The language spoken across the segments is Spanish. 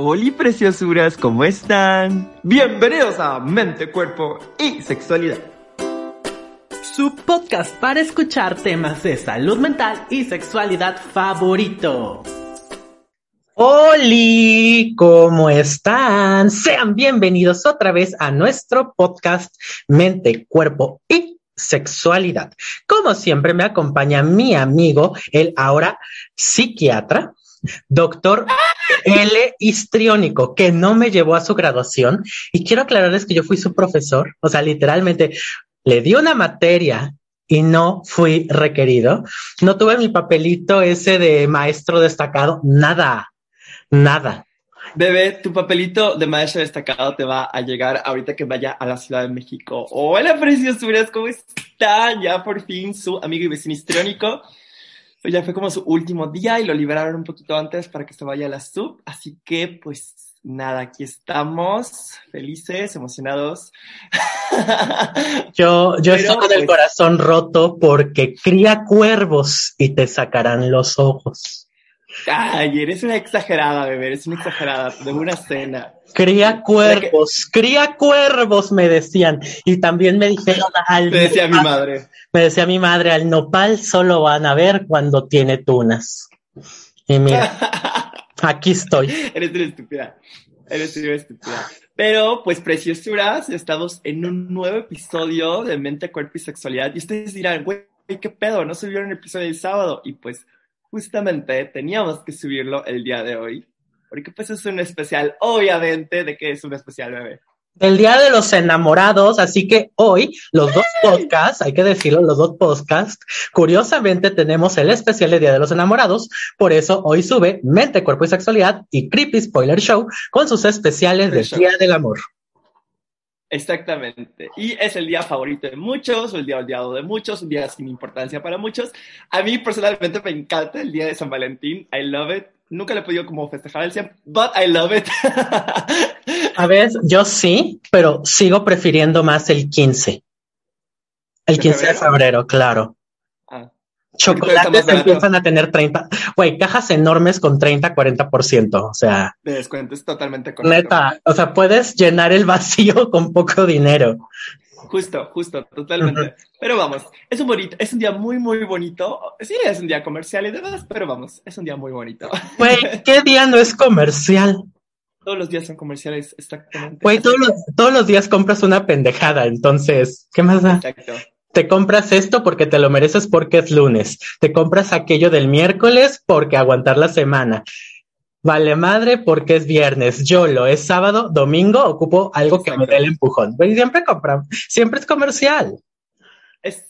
Hola preciosuras, ¿cómo están? Bienvenidos a Mente, Cuerpo y Sexualidad. Su podcast para escuchar temas de salud mental y sexualidad favorito. Hola, ¿cómo están? Sean bienvenidos otra vez a nuestro podcast Mente, Cuerpo y Sexualidad. Como siempre me acompaña mi amigo, el ahora psiquiatra, doctor L. histriónico, que no me llevó a su graduación. Y quiero aclararles que yo fui su profesor, o sea, literalmente le di una materia y no fui requerido. No tuve mi papelito ese de maestro destacado, nada, nada. Bebé, tu papelito de maestro destacado te va a llegar ahorita que vaya a la Ciudad de México. Hola, preciosuras, ¿cómo están? Ya por fin su amigo y vecino histriónico ya fue como su último día y lo liberaron un poquito antes para que se vaya a la sub. Así que, pues nada, aquí estamos, felices, emocionados. Yo, yo estoy con el pues corazón roto porque cría cuervos y te sacarán los ojos. Ay, eres una exagerada, bebé, eres una exagerada de una cena. Cría cuervos, cría cuervos, me decían. Y también me dijeron al. Me decía mi madre. Me decía mi madre, al nopal solo van a ver cuando tiene tunas. Y mira, aquí estoy. Eres una estúpida. Eres una estúpida. Pero, pues, preciosuras, estamos en un nuevo episodio de Mente, Cuerpo y Sexualidad. Y ustedes dirán, güey, ¿qué pedo? ¿No subieron el episodio del sábado? Y pues, justamente teníamos que subirlo el día de hoy, porque pues es un especial, obviamente, de que es un especial bebé. El Día de los Enamorados, así que hoy los dos podcasts, hay que decirlo, los dos podcasts, curiosamente tenemos el especial de Día de los Enamorados, por eso hoy sube Mente, Cuerpo y Sexualidad y Creepy Spoiler Show con sus especiales del Día del Amor. Exactamente. Y es el día favorito de muchos, o el día odiado de muchos, un día sin importancia para muchos. A mí personalmente me encanta el día de San Valentín. I love it. Nunca le he podido como festejar el 100, but I love it. A ver, yo sí, pero sigo prefiriendo más el 15. El 15 de febrero, claro. Chocolates empiezan a tener 30, güey, cajas enormes con 30, 40%, o sea. De descuento, es totalmente correcto. Neta, o sea, puedes llenar el vacío con poco dinero. Justo, justo, totalmente. Pero vamos, es un bonito, es un día muy, muy bonito. Sí, es un día comercial y demás, pero vamos, es un día muy bonito. Güey, ¿qué día no es comercial? Todos los días son comerciales, exactamente. Güey, todos los, todos los días compras una pendejada, entonces, ¿qué más da? Exacto. Te compras esto porque te lo mereces porque es lunes. Te compras aquello del miércoles porque aguantar la semana. Vale madre porque es viernes. Yo lo es sábado, domingo, ocupo algo que me dé el empujón. Y siempre compra, siempre es comercial. Es,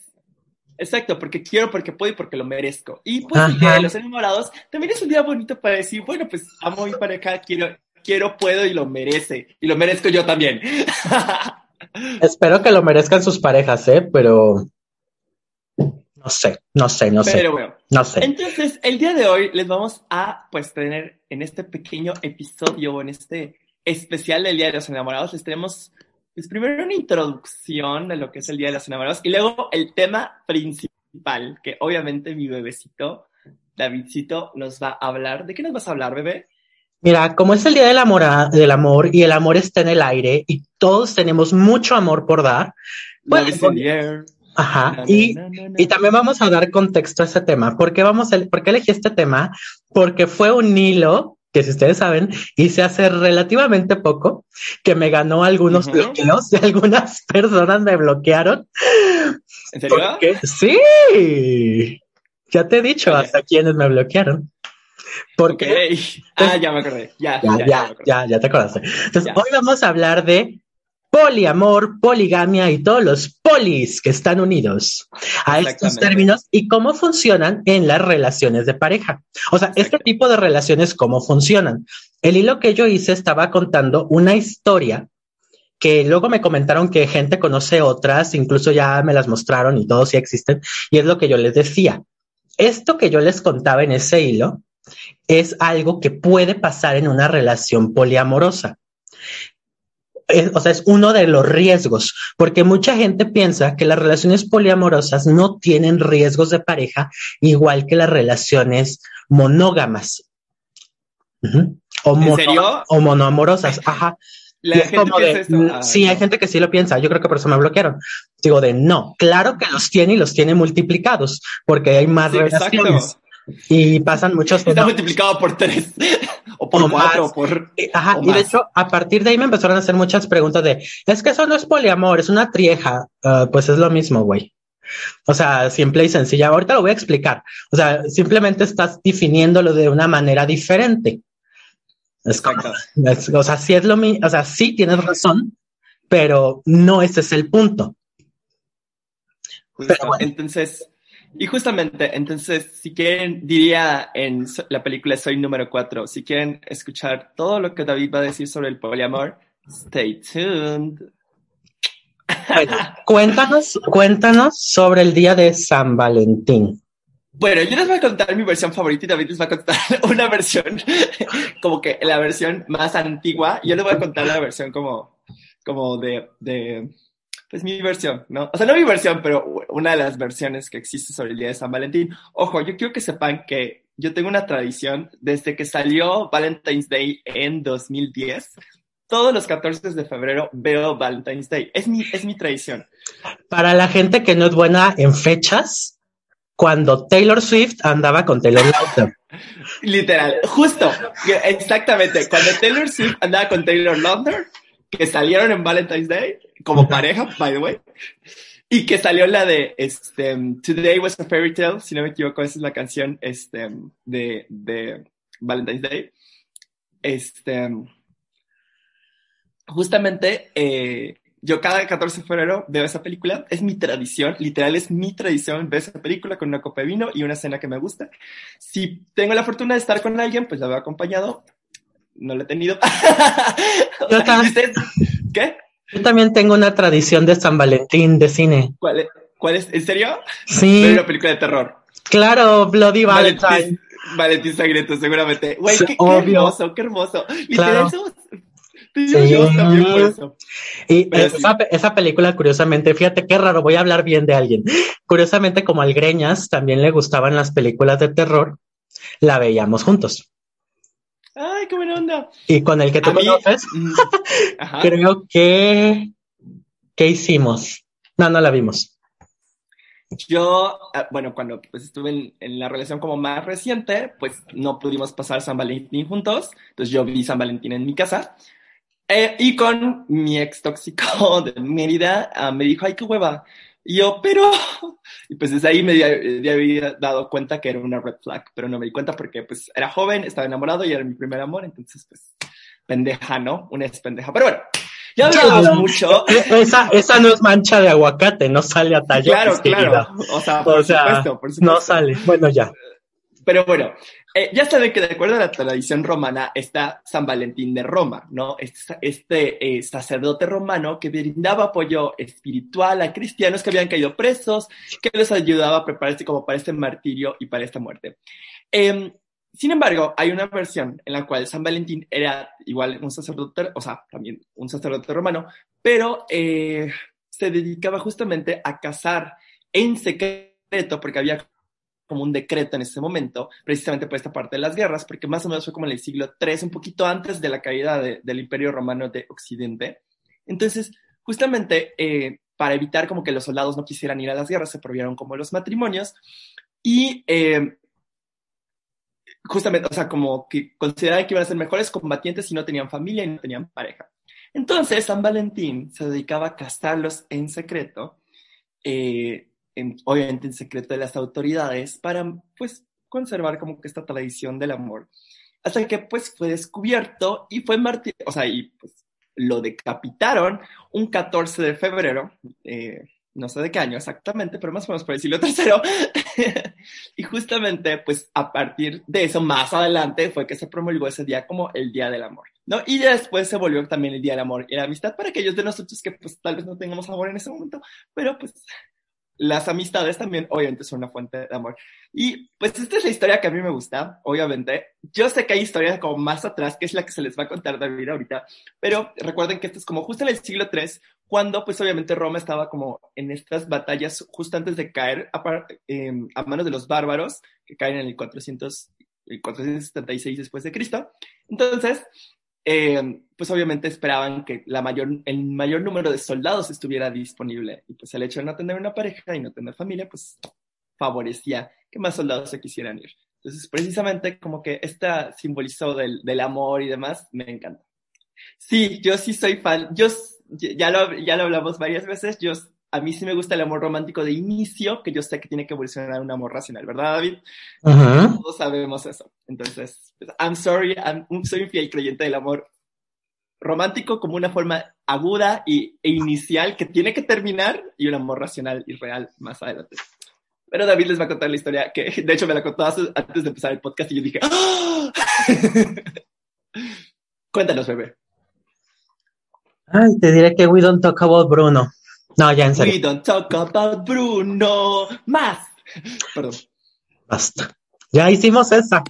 exacto, porque quiero, porque puedo y porque lo merezco. Y pues el día de los enamorados también es un día bonito para decir, bueno, pues amo mi pareja, quiero, quiero, puedo y lo merece. Y lo merezco yo también. Espero que lo merezcan sus parejas, ¿eh? Pero no sé, no sé, no sé. Pero bueno, no sé. Entonces, el día de hoy les vamos a, pues, tener en este pequeño episodio, en este especial del Día de los Enamorados, les tenemos, pues, primero una introducción de lo que es el Día de los Enamorados y luego el tema principal, que obviamente mi bebecito, Davidcito, nos va a hablar. ¿De qué nos vas a hablar, bebé? Mira, como es el día del amor, del amor y el amor está en el aire y todos tenemos mucho amor por dar. Bueno, ajá. y, y, también vamos a dar contexto a ese tema. ¿Por qué, vamos a, ¿Por qué elegí este tema? Porque fue un hilo que si ustedes saben, hice hace relativamente poco, que me ganó algunos bloqueos, y algunas personas me bloquearon. ¿En serio? sí, ya te he dicho hasta quienes me bloquearon. Porque. Ah, ya me acordé. Ya, ya, ya, ya, ya, te acordaste. Entonces, hoy vamos a hablar de poliamor, poligamia y todos los polis que están unidos a estos términos y cómo funcionan en las relaciones de pareja. O sea, este tipo de relaciones, cómo funcionan. El hilo que yo hice estaba contando una historia que luego me comentaron que gente conoce otras, incluso ya me las mostraron y todos sí existen, y es lo que yo les decía. Esto que yo les contaba en ese hilo es algo que puede pasar en una relación poliamorosa. o sea, es uno de los riesgos, porque mucha gente piensa que las relaciones poliamorosas no tienen riesgos de pareja igual que las relaciones monógamas. o, o monoamorosas. Ajá. Mm, sí, hay gente que sí lo piensa. Yo creo que por eso me bloquearon. Digo de no, claro que los tiene y los tiene multiplicados porque hay más relaciones. Y pasan muchos. Está multiplicado por tres o por cuatro. por, eh, Ajá, y de hecho, a partir de ahí me empezaron a hacer muchas preguntas de es que eso no es poliamor, es una trieja. Ah, pues es lo mismo, güey. O sea, simple y sencilla. Ahorita lo voy a explicar. O sea, simplemente estás definiéndolo de una manera diferente. Es o sea, sí es lo mismo, o sea, sí tienes razón, pero no ese es el punto. Entonces, y justamente, entonces, si quieren, diría en la película Soy número 4, si quieren escuchar todo lo que David va a decir sobre el poliamor, stay tuned. cuéntanos, cuéntanos sobre el día de San Valentín. Bueno, yo les voy a contar mi versión favorita y David les va a contar una versión, como que la versión más antigua. Yo les voy a contar la versión como, como de, de, pues mi versión, ¿no? O sea, no mi versión, pero una de las versiones que existe sobre el día de San Valentín. Ojo, yo quiero que sepan que yo tengo una tradición desde que salió Valentine's Day en 2010. Todos los 14 de febrero veo Valentine's Day. Es mi, es mi tradición. Para la gente que no es buena en fechas, cuando Taylor Swift andaba con Taylor Lautner. Literal, justo, exactamente. Cuando Taylor Swift andaba con Taylor Lautner, que salieron en Valentine's Day como pareja, by the way, y que salió la de este, Today Was a Fairy Tale, si no me equivoco, esa es la canción este, de, de Valentine's Day. Este, justamente eh, yo cada 14 de febrero veo esa película, es mi tradición, literal es mi tradición ver esa película con una copa de vino y una cena que me gusta. Si tengo la fortuna de estar con alguien, pues la veo acompañado. No lo he tenido. Yo también. ¿Qué? Yo también tengo una tradición de San Valentín de cine. ¿Cuál es? ¿Cuál es? ¿En serio? Sí. Ver una película de terror. Bloody Bloody Valentine. Valentín Sangriento, seguramente. Güey, qué, hermoso, qué hermoso. Literal, somos y esa, película, curiosamente, fíjate qué raro, voy a hablar bien de alguien. Curiosamente, como al Greñas también le gustaban las películas de terror, la veíamos juntos. Ay, qué onda. Y con el que tú conoces, mm, creo que. ¿Qué hicimos? No, no la vimos. Yo, ah, bueno, cuando pues, estuve en, en, la relación como más reciente, pues no pudimos pasar San Valentín juntos. Entonces yo vi San Valentín en mi casa. Eh, y con mi ex tóxico de Mérida uh, me dijo, ay, qué hueva. Y yo, pero... Y pues desde ahí me había dado cuenta que era una red flag, pero no me di cuenta porque pues era joven, estaba enamorado y era mi primer amor, entonces pues pendeja, ¿no? Una es pendeja. Pero bueno, ya hablamos mucho. Esa, esa no es mancha de aguacate, no sale a tallar. Claro, claro. O sea, por, supuesto, por supuesto. No sale. Bueno, ya. Pero bueno, eh, ya saben que de acuerdo a la tradición romana está San Valentín de Roma, ¿no? Este, eh, sacerdote romano que brindaba apoyo espiritual a cristianos que habían caído presos, que les ayudaba a prepararse como para este martirio y para esta muerte. Em, sin embargo, hay una versión en la cual San Valentín era igual un sacerdote, o sea, también un sacerdote romano, pero eh, se dedicaba justamente a cazar en secreto, porque había como un decreto en ese momento, precisamente por esta parte de las guerras, porque más o menos fue como en el siglo III, un poquito antes de la caída del Imperio Romano de Occidente. Entonces, justamente eh, para evitar como que los soldados no quisieran ir a las guerras, se prohibieron como los matrimonios y eh, justamente, o sea, como que consideraban que iban a ser mejores combatientes si no tenían familia y no tenían pareja. Entonces, San Valentín se dedicaba a castarlos en secreto. Eh, obviamente en secreto de las autoridades, para pues conservar como que esta tradición del amor. Hasta que pues fue descubierto y fue martir, o sea, y pues lo decapitaron un 14 de febrero. Eh, no sé de qué año exactamente, pero más o menos por el siglo tercero. y justamente, pues a partir de eso, más adelante, fue que se promulgó ese día como el Día del Amor, ¿no? Y después se volvió también el Día del Amor y la Amistad para aquellos de nosotros que pues tal vez no tengamos amor en ese momento, pero pues las amistades también obviamente son una fuente de amor. Y pues esta es la historia que a mí me gusta, obviamente. Yo sé que hay historias como más atrás, que es la que se les va a contar David ahorita, pero recuerden que esto es como justo en el siglo III, cuando pues obviamente Roma estaba como en estas batallas justo antes de caer a, em, a manos de los bárbaros, que caen en el 400, el 476 después de Cristo. Entonces, eh, pues obviamente esperaban que la mayor, el mayor número de soldados estuviera disponible. Y pues el hecho de no tener una pareja y no tener familia, pues favorecía que más soldados se quisieran ir. Entonces, precisamente como que esta simbolizó del, del amor y demás, me encanta. Sí, yo sí soy fan. Yo, ya lo, ya lo hablamos varias veces. Yo a mí sí me gusta el amor romántico de inicio, que yo sé que tiene que evolucionar a un amor racional, ¿verdad, David? Todos sabemos eso. Entonces, pues, I'm sorry, soy un fiel creyente del amor romántico como una forma aguda y, e inicial que tiene que terminar y un amor racional y real más adelante. Pero David les va a contar la historia que, de hecho, me la contó antes de empezar el podcast y yo dije, ¡Ah! Cuéntanos, bebé. Ay, te diré que we don't talk about Bruno. No, ya en serio. We don't talk about Bruno. Más. Perdón. Basta. Ya hicimos esa.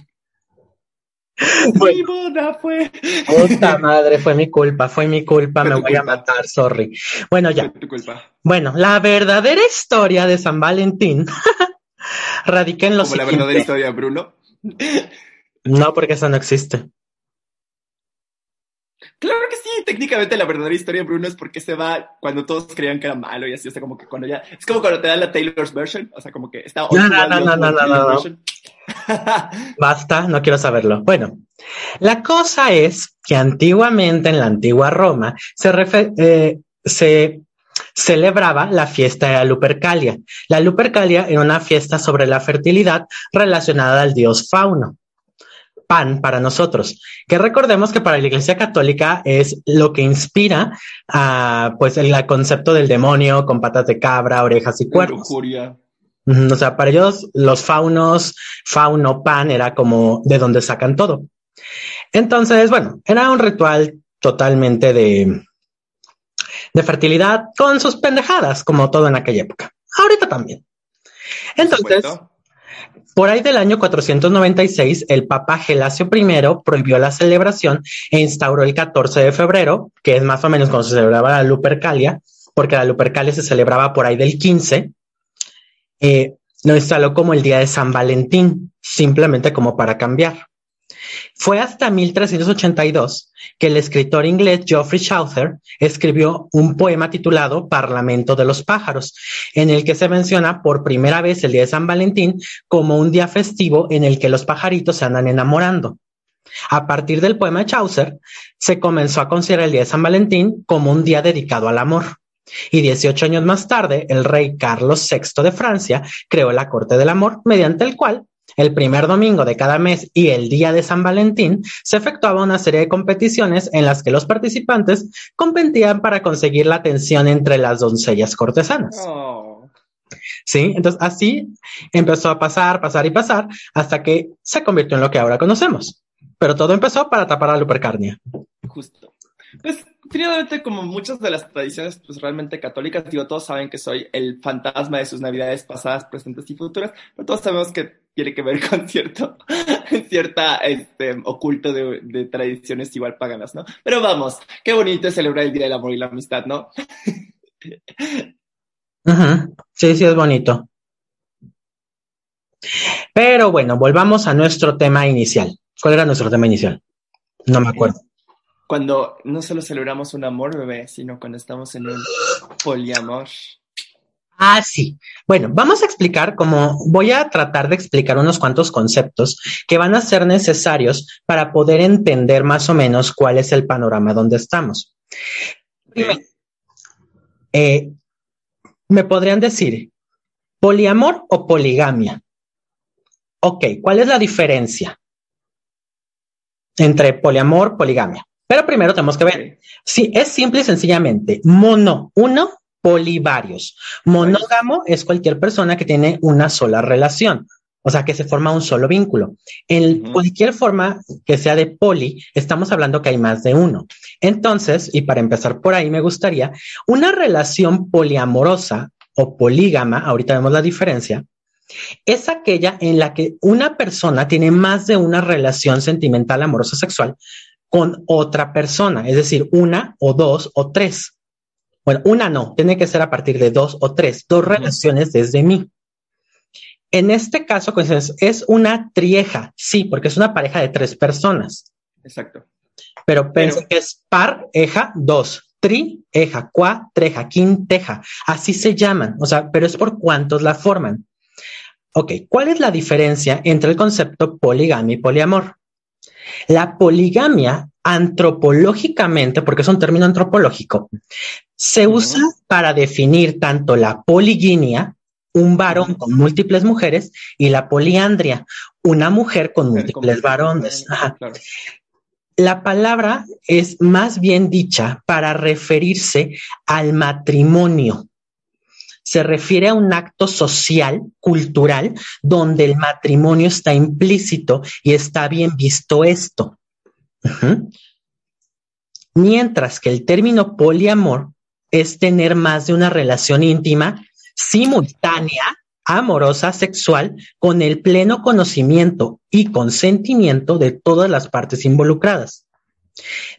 mi boda fue. Puta madre, fue mi culpa, fue mi culpa, me voy a matar, sorry. Bueno, ya. tu culpa. Bueno, la verdadera historia de San Valentín radica en los. ¿Como la verdadera historia Bruno? No, porque esa no existe. Claro que sí, técnicamente la verdadera historia de Bruno es porque se va cuando todos creían que era malo y así, o sea, como que cuando ya, es como cuando te dan la Taylor's version, o sea, como que está... No, no, no, no, no, no, no, Basta, no quiero saberlo. Bueno, la cosa es que antiguamente en la antigua Roma se, eh, se celebraba la fiesta de la Lupercalia. La Lupercalia era una fiesta sobre la fertilidad relacionada al dios Fauno pan para nosotros. Que recordemos que para la Iglesia Católica es lo que inspira a, pues, el, concepto del demonio con patas de cabra, orejas y cuernos. O sea, para ellos los faunos, fauno, pan era como de donde sacan todo. Entonces, bueno, era un ritual totalmente de, de fertilidad con sus pendejadas, como todo en aquella época. Ahorita también. Entonces, por ahí del año 496, el Papa Gelasio I prohibió la celebración e instauró el 14 de febrero, que es más o menos cuando se celebraba la Lupercalia, porque la Lupercalia se celebraba por ahí del 15. Eh, lo instaló como el día de San Valentín, simplemente como para cambiar. Fue hasta 1382 que el escritor inglés Geoffrey Chaucer escribió un poema titulado Parlamento de los pájaros, en el que se menciona por primera vez el día de San Valentín como un día festivo en el que los pajaritos se andan enamorando. A partir del poema de Chaucer, se comenzó a considerar el día de San Valentín como un día dedicado al amor. Y 18 años más tarde, el rey Carlos VI de Francia creó la Corte del Amor, mediante el cual el primer domingo de cada mes y el día de San Valentín se efectuaba una serie de competiciones en las que los participantes competían para conseguir la atención entre las doncellas cortesanas. Oh. Sí, entonces así empezó a pasar, pasar y pasar hasta que se convirtió en lo que ahora conocemos. Pero todo empezó para tapar a la lupercarnia. Justo. Pues finalmente, como muchas de las tradiciones pues, realmente católicas, digo, todos saben que soy el fantasma de sus navidades pasadas, presentes y futuras, pero todos sabemos que tiene que ver con cierto, cierta, este, oculto de, tradiciones igual paganas, ¿no? Pero vamos, qué bonito es celebrar el Día del Amor y la Amistad, ¿no? Sí, sí, es bonito. Pero bueno, volvamos a nuestro tema inicial. ¿Cuál era nuestro tema inicial? No me acuerdo cuando no solo celebramos un amor, bebé, sino cuando estamos en un poliamor. Ah, sí. Bueno, vamos a explicar cómo voy a tratar de explicar unos cuantos conceptos que van a ser necesarios para poder entender más o menos cuál es el panorama donde estamos. Primero, eh, me podrían decir poliamor o poligamia. Ok, ¿cuál es la diferencia entre poliamor y poligamia? Pero primero tenemos que ver, si es simple y sencillamente mono, uno, polivarios. Monógamo es cualquier persona que tiene una sola relación. O sea, que se forma un solo vínculo. En cualquier forma que sea de poli, estamos hablando que hay más de uno. Entonces, y para empezar por ahí, me gustaría, una relación poliamorosa o polígama, ahorita vemos la diferencia, es aquella en la que una persona tiene más de una relación sentimental, amorosa, sexual con otra persona, es decir, una o dos o tres. Bueno, una no, tiene que ser a partir de dos o tres, dos relaciones desde mí. En este caso, es una trieja, sí, porque es una pareja de tres personas. Exacto. Pero pensé que es par, eja, dos, tri, eja, treja, quinteja, así se llaman, o sea, pero es por cuántos la forman. Ok, ¿cuál es la diferencia entre el concepto poligamia y poliamor? La poligamia, antropológicamente, porque es un término antropológico, se usa para definir tanto la poliginia, un varón con múltiples mujeres, y la poliandria, una mujer con múltiples varones. La palabra es más bien dicha para referirse al matrimonio. Se refiere a un acto social, cultural, donde el matrimonio está implícito y está bien visto esto. Mientras que el término poliamor es tener más de una relación íntima simultánea, amorosa, sexual, con el pleno conocimiento y consentimiento de todas las partes involucradas.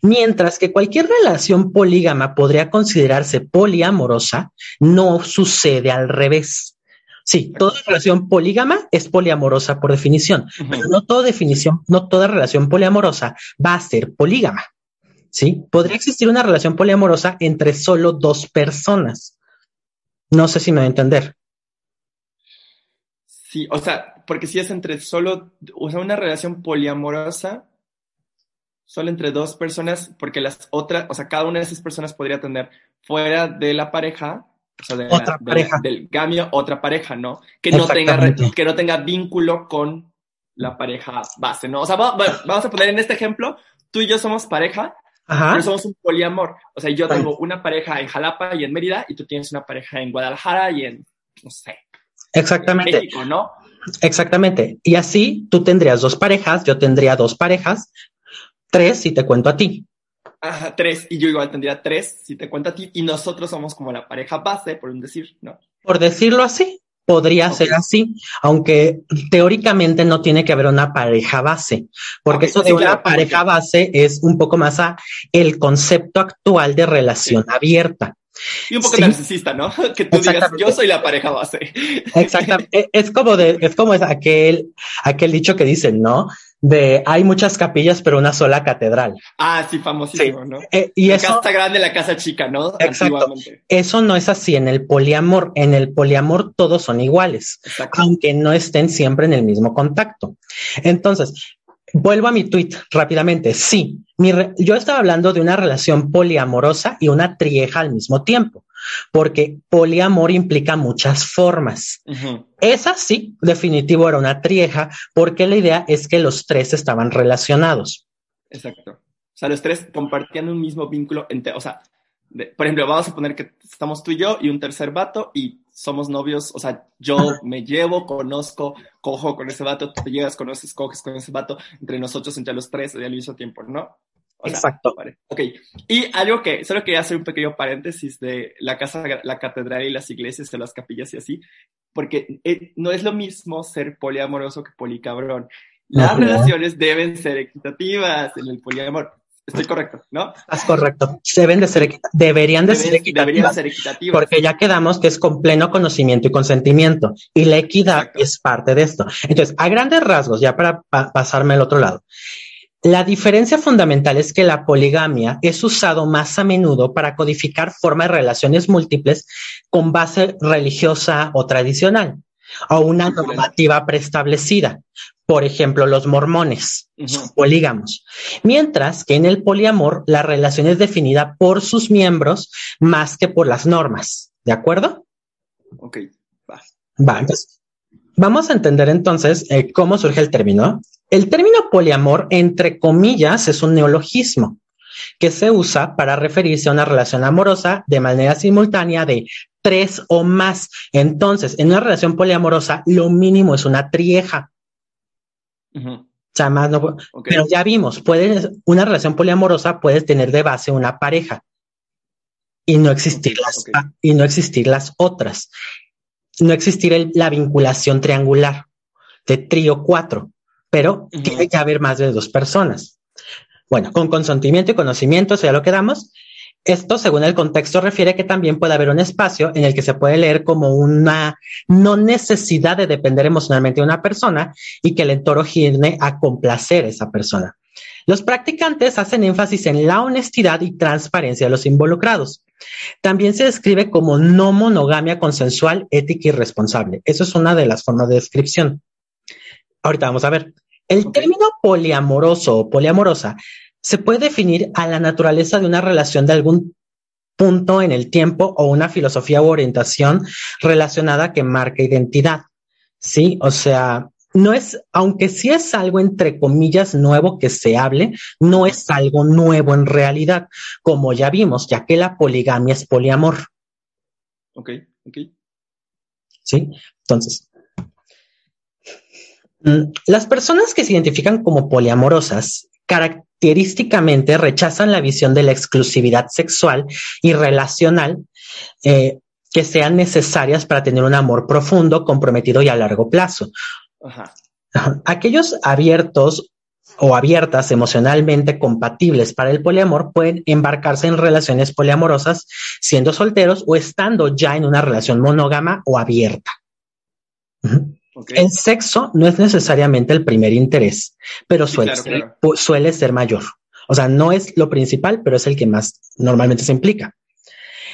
Mientras que cualquier relación polígama podría considerarse poliamorosa, no sucede al revés. Sí, toda relación polígama es poliamorosa por definición, pero no toda definición, no toda relación poliamorosa va a ser polígama. ¿Sí? Podría existir una relación poliamorosa entre solo dos personas. No sé si me va a entender. Sí, o sea, porque si es entre solo, o sea, una relación poliamorosa, solo entre dos personas, porque las otras, o sea, cada una de esas personas podría tener fuera de la pareja, o sea, de otra pareja. del gamio, otra pareja, ¿no? Que no, tenga, que no tenga vínculo con la pareja base, ¿no? O sea, vamos a poner en este ejemplo, tú y yo somos pareja, pero somos un poliamor. O sea, yo tengo una pareja en Jalapa y en Mérida, y tú tienes una pareja en Guadalajara y en, no sé. Exactamente. En México, ¿no? Exactamente. Y así tú tendrías dos parejas, yo tendría dos parejas, tres si te cuento a ti. Ajá, tres, y yo igual tendría tres si te cuento a ti, y nosotros somos como la pareja base, por un decir, ¿no? Por decirlo así, podría ser así, aunque teóricamente no tiene que haber una pareja base, porque eso de una pareja base es un poco más a el concepto actual de relación abierta. Y un poco narcisista, ¿no? Que tú digas, yo soy la pareja base. Exactamente. Es como de, es como es aquel, aquel dicho que dicen, ¿no? de hay muchas capillas, pero una sola catedral. Ah, sí, famosísimo, ¿no? Eh, y la eso, casa grande, la casa chica, ¿no? Exacto. Eso no es así en el poliamor. En el poliamor todos son iguales, aunque no estén siempre en el mismo contacto. Entonces, vuelvo a mi tweet rápidamente. Sí, mi yo estaba hablando de una relación poliamorosa y una trieja al mismo tiempo porque poliamor implica muchas formas. Esa sí, definitivo era una trieja, porque la idea es que los tres estaban relacionados. Exacto. O sea, los tres compartían un mismo vínculo, entre, o sea, por ejemplo, vamos a poner que estamos tú y yo y un tercer vato y somos novios, o sea, yo me llevo, conozco, cojo con ese vato, tú te llevas, conoces, coges con ese vato, entre nosotros, entre los tres, al mismo tiempo, ¿no? Exacto. ok. Y algo que solo quería hacer un pequeño paréntesis de la casa, la catedral y las iglesias, de las capillas y así, porque eh, no es lo mismo ser poliamoroso que policabrón. Las relaciones deben ser equitativas en el poliamor. Estoy correcto, ¿no? Estás correcto. Deben de ser, deberían de ser equitativas. ser equitativas. Porque ya quedamos que es con pleno conocimiento y consentimiento. Y la equidad es parte de esto. Entonces, a grandes rasgos, ya para pasarme al otro lado. La diferencia fundamental es que la poligamia es usado más a menudo para codificar formas de relaciones múltiples con base religiosa o tradicional o una normativa preestablecida. Por ejemplo, los mormones son polígamos. Mientras que en el poliamor la relación es definida por sus miembros más que por las normas. ¿De acuerdo? Ok, va. Va, vamos a entender entonces eh, cómo surge el término. El término poliamor, entre comillas, es un neologismo que se usa para referirse a una relación amorosa de manera simultánea de tres o más. Entonces, en una relación poliamorosa, lo mínimo es una trieja. O sea, más no, Pero ya vimos, puedes, una relación poliamorosa puedes tener de base una pareja y no existir las, y no existir las otras. No existir la vinculación triangular de trío cuatro, pero tiene que haber más de dos personas. Bueno, con consentimiento y conocimiento, eso ya lo quedamos. Esto, según el contexto, refiere que también puede haber un espacio en el que se puede leer como una no necesidad de depender emocionalmente de una persona y que el entorno gire a complacer a esa persona. Los practicantes hacen énfasis en la honestidad y transparencia de los involucrados. También se describe como no monogamia consensual, ética y responsable. Eso es una de las formas de descripción. Ahorita vamos a ver. El término poliamoroso o poliamorosa se puede definir a la naturaleza de una relación de algún punto en el tiempo o una filosofía u orientación relacionada que marca identidad. Sí, o sea, no es, aunque sí es algo entre comillas nuevo que se hable, no es algo nuevo en realidad, como ya vimos, ya que la poligamia es poliamor. Ok, ok. Sí, entonces, mm, las personas que se identifican como poliamorosas característicamente rechazan la visión de la exclusividad sexual y relacional eh, que sean necesarias para tener un amor profundo, comprometido y a largo plazo. Aquellos abiertos o abiertas emocionalmente compatibles para el poliamor pueden embarcarse en relaciones poliamorosas siendo solteros o estando ya en una relación monógama o abierta. El sexo no es necesariamente el primer interés, pero suele, ser, suele ser mayor. O sea, no es lo principal, pero es el que más normalmente se implica.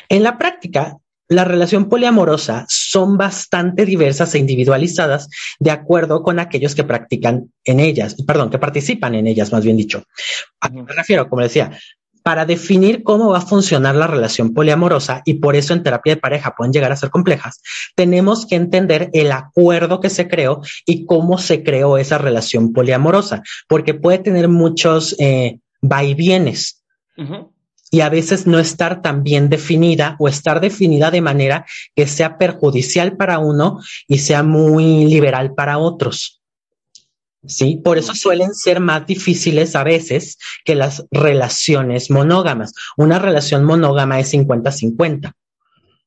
En la práctica, la relación poliamorosa son bastante diversas e individualizadas de acuerdo con aquellos que practican en ellas, perdón, que participan en ellas, más bien dicho. A qué me refiero, como decía, para definir cómo va a funcionar la relación poliamorosa y por eso en terapia de pareja pueden llegar a ser complejas, tenemos que entender el acuerdo que se creó y cómo se creó esa relación poliamorosa, porque puede tener muchos eh, vaivienes. Y a veces no estar tan bien definida o estar definida de manera que sea perjudicial para uno y sea muy liberal para otros. ¿Sí? Por eso suelen ser más difíciles a veces que las relaciones monógamas. Una relación monógama es 50-50.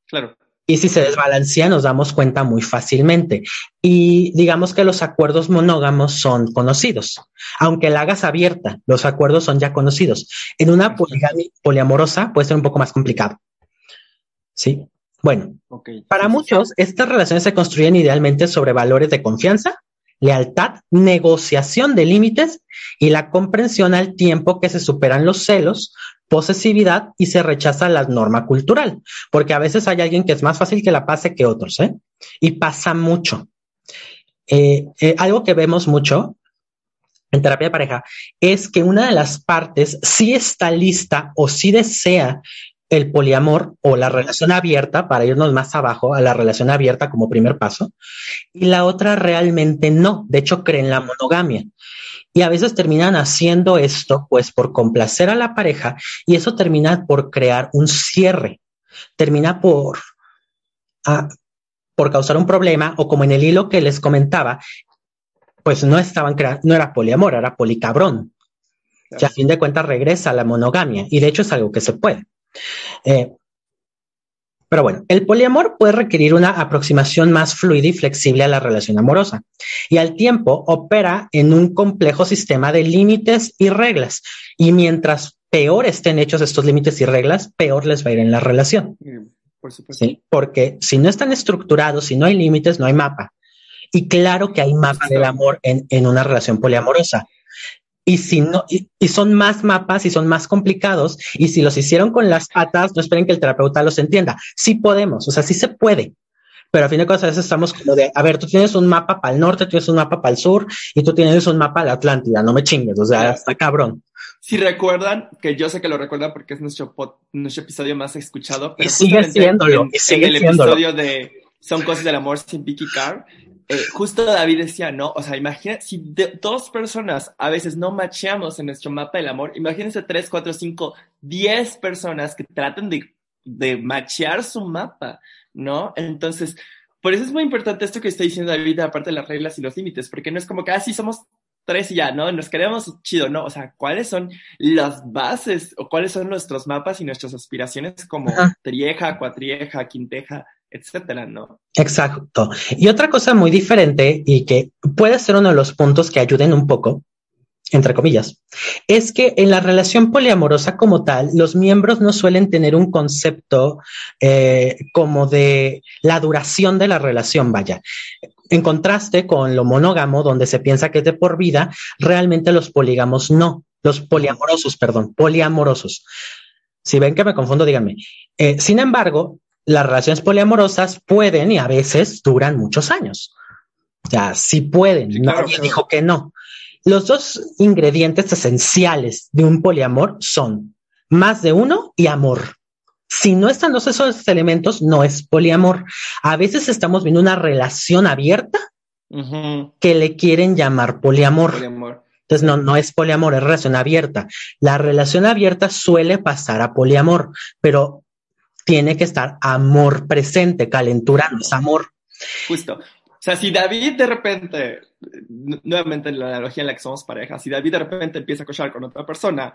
Claro. Y si se desbalancea, nos damos cuenta muy fácilmente. Y digamos que los acuerdos monógamos son conocidos. Aunque la hagas abierta, los acuerdos son ya conocidos. En una poligamia poliamorosa puede ser un poco más complicado. ¿Sí? Bueno, para muchos, estas relaciones se construyen idealmente sobre valores de confianza, lealtad, negociación de límites y la comprensión al tiempo que se superan los celos, posesividad y se rechaza la norma cultural, porque a veces hay alguien que es más fácil que la pase que otros, ¿eh? Y pasa mucho. Eh, eh, algo que vemos mucho en terapia de pareja es que una de las partes sí está lista o sí desea el poliamor o la relación abierta, para irnos más abajo a la relación abierta como primer paso, y la otra realmente no, de hecho creen la monogamia. Y a veces terminan haciendo esto pues por complacer a la pareja y eso termina por crear un cierre, termina por, ah, por causar un problema o como en el hilo que les comentaba, pues no estaban creando, no era poliamor, era policabrón. Que a fin de cuentas regresa a la monogamia y de hecho es algo que se puede. Eh, pero bueno, el poliamor puede requerir una aproximación más fluida y flexible a la relación amorosa y al tiempo opera en un complejo sistema de límites y reglas. Y mientras peor estén hechos estos límites y reglas, peor les va a ir en la relación. Por supuesto. Porque si no están estructurados, si no hay límites, no hay mapa. Y claro que hay mapa del amor en, en una relación poliamorosa. Y si no, y, son más mapas y son más complicados, y si los hicieron con las patas, no esperen que el terapeuta los entienda. Sí podemos, o sea, sí se puede. Pero a fin de cuentas, a veces estamos como de, a ver, tú tienes un mapa para el norte, tú tienes un mapa para el sur, y tú tienes un mapa de la Atlántida, no me chingues, o sea, está cabrón. Si recuerdan, que yo sé que lo recuerdan porque es nuestro, nuestro episodio más escuchado. y sigue siéndolo, y sigue en el episodio de Son cosas del amor sin Vicky Carr, eh, justo David decía, ¿no? O sea, imagina, si dos personas a veces no macheamos en nuestro mapa del amor, imagínense tres, cuatro, cinco, diez personas que tratan de, de machear su mapa, ¿no? Entonces, por eso es muy importante esto que está diciendo David, aparte de las reglas y los límites, porque no es como que así ah, somos tres y ya, ¿no? Nos queremos chido, ¿no? O sea, ¿cuáles son las bases o cuáles son nuestros mapas y nuestras aspiraciones como trieja, cuatrieja, quinteja, etcétera, ¿no? Exacto. Y otra cosa muy diferente y que puede ser uno de los puntos que ayuden un poco, entre comillas, es que en la relación poliamorosa como tal, los miembros no suelen tener un concepto eh, como de la duración de la relación, vaya. En contraste con lo monógamo, donde se piensa que es de por vida, realmente los polígamos no, los poliamorosos, perdón, poliamorosos. Si ven que me confundo, díganme. Eh, sin embargo, las relaciones poliamorosas pueden y a veces duran muchos años. O sea, sí pueden, nadie dijo que no. Los dos ingredientes esenciales de un poliamor son más de uno y amor. Si no están dos esos elementos, no es poliamor. A veces estamos viendo una relación abierta que le quieren llamar poliamor. Entonces, no, no es poliamor, es relación abierta. La relación abierta suele pasar a poliamor, pero tiene que estar amor presente, calentura no es amor. Justo. O sea, si David de repente, nuevamente en la analogía en la que somos pareja, si David de repente empieza a cochar con otra persona,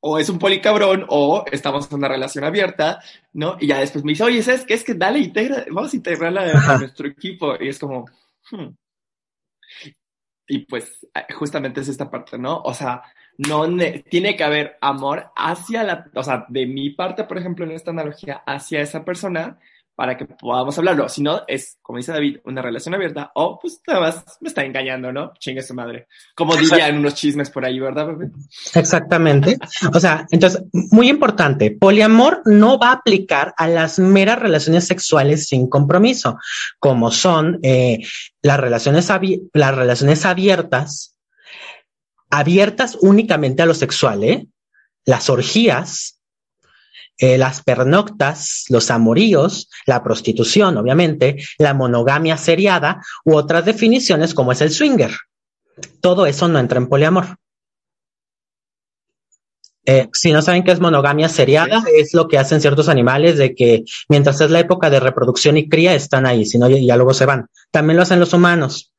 o es un policabrón, o estamos en una relación abierta, ¿no? Y ya después me dice, oye, ¿sabes qué? Es que dale, integra, vamos a integrarla a nuestro equipo. Y es como, hmm. Y pues justamente es esta parte, ¿no? O sea, no tiene que haber amor hacia la, o sea, de mi parte, por ejemplo, en esta analogía, hacia esa persona, para que podamos hablarlo. Si no, es, como dice David, una relación abierta o pues nada más me está engañando, ¿no? Chingue su madre. Como dirían unos chismes por ahí, ¿verdad, bebé? Exactamente. O sea, entonces, muy importante, poliamor no va a aplicar a las meras relaciones sexuales sin compromiso, como son eh, las, relaciones las relaciones abiertas, abiertas únicamente a lo sexual, ¿eh? Las orgías, eh, las pernoctas, los amoríos, la prostitución, obviamente, la monogamia seriada u otras definiciones como es el swinger. Todo eso no entra en poliamor. Eh, si no saben qué es monogamia seriada, es lo que hacen ciertos animales de que mientras es la época de reproducción y cría están ahí, si no ya luego se van. También lo hacen los humanos.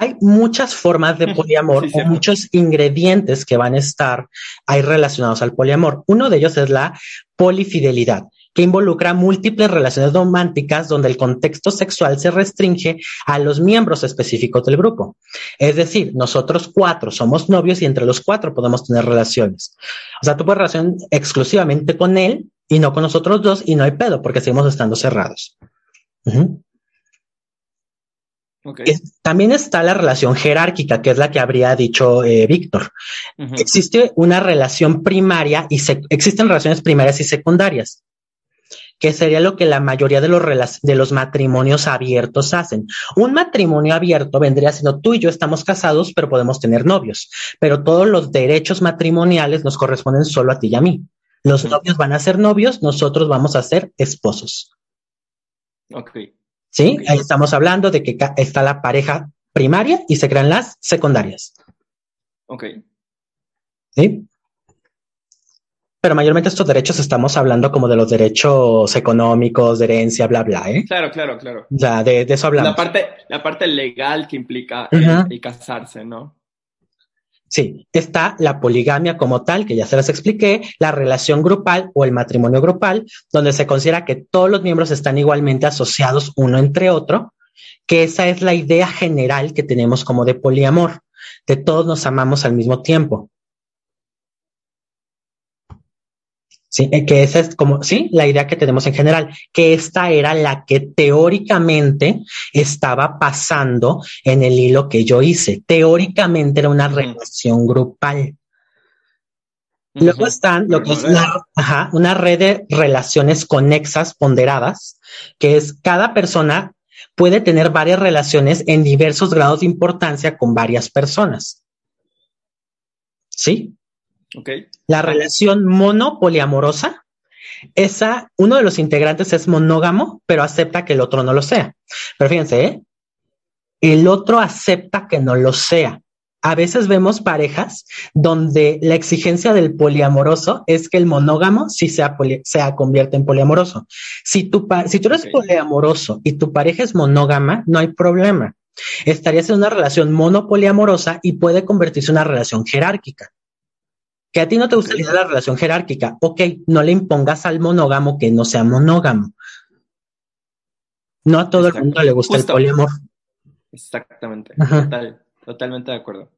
Hay muchas formas de poliamor o muchos ingredientes que van a estar ahí relacionados al poliamor. Uno de ellos es la polifidelidad, que involucra múltiples relaciones románticas donde el contexto sexual se restringe a los miembros específicos del grupo. Es decir, nosotros cuatro somos novios y entre los cuatro podemos tener relaciones. O sea, tú puedes relación exclusivamente con él y no con nosotros dos y no hay pedo porque seguimos estando cerrados. También está la relación jerárquica, que es la que habría dicho eh, Víctor. Existe una relación primaria y existen relaciones primarias y secundarias, que sería lo que la mayoría de los, de los matrimonios abiertos hacen. Un matrimonio abierto vendría siendo tú y yo estamos casados, pero podemos tener novios, pero todos los derechos matrimoniales nos corresponden solo a ti y a mí. Los novios van a ser novios, nosotros vamos a ser esposos. Ok. ¿Sí? Ahí estamos hablando de que está la pareja primaria y se crean las secundarias. Ok. ¿Sí? Pero mayormente estos derechos estamos hablando como de los derechos económicos, de herencia, bla, bla, ¿eh? Claro, claro, claro. Ya, de, eso hablamos. La parte, la parte legal que implica el casarse, ¿no? Sí, está la poligamia como tal, que ya se las expliqué, la relación grupal o el matrimonio grupal, donde se considera que todos los miembros están igualmente asociados uno entre otro, que esa es la idea general que tenemos como de poliamor, de todos nos amamos al mismo tiempo. Sí, eh, que esa es como, sí, la idea que tenemos en general, que esta era la que teóricamente estaba pasando en el hilo que yo hice. Teóricamente era una relación grupal. Luego están lo que es una red de relaciones conexas ponderadas, que es cada persona puede tener varias relaciones en diversos grados de importancia con varias personas. ¿Sí? Okay. La relación monopoliamorosa esa, uno de los integrantes es monógamo, pero acepta que el otro no lo sea. Pero fíjense, ¿eh? el otro acepta que no lo sea. A veces vemos parejas donde la exigencia del poliamoroso es que el monógamo sí sea, sea convierte en poliamoroso. Si tu, si tú eres poliamoroso y tu pareja es monógama, no hay problema. Estarías en una relación monopoliamorosa y puede convertirse en una relación jerárquica. Que a ti no te gustaría la relación jerárquica. Ok, no le impongas al monógamo que no sea monógamo. No a todo el mundo le gusta el poliamor. Exactamente. Total, totalmente de acuerdo.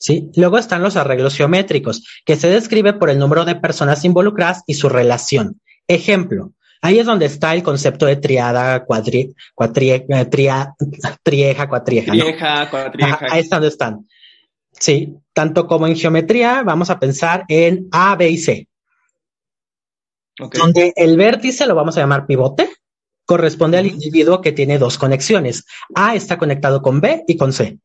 Sí, luego están los arreglos geométricos, que se describe por el número de personas involucradas y su relación. Ejemplo, ahí es donde está el concepto de triada, cuadri, cuatrie, eh, tria, trieja, cuatrieja. Trieja, cuatrieja. ahí está donde están. Sí, tanto como en geometría, vamos a pensar en A, B y C. Donde el vértice lo vamos a llamar pivote, corresponde al individuo que tiene dos conexiones. A está conectado con B y con C.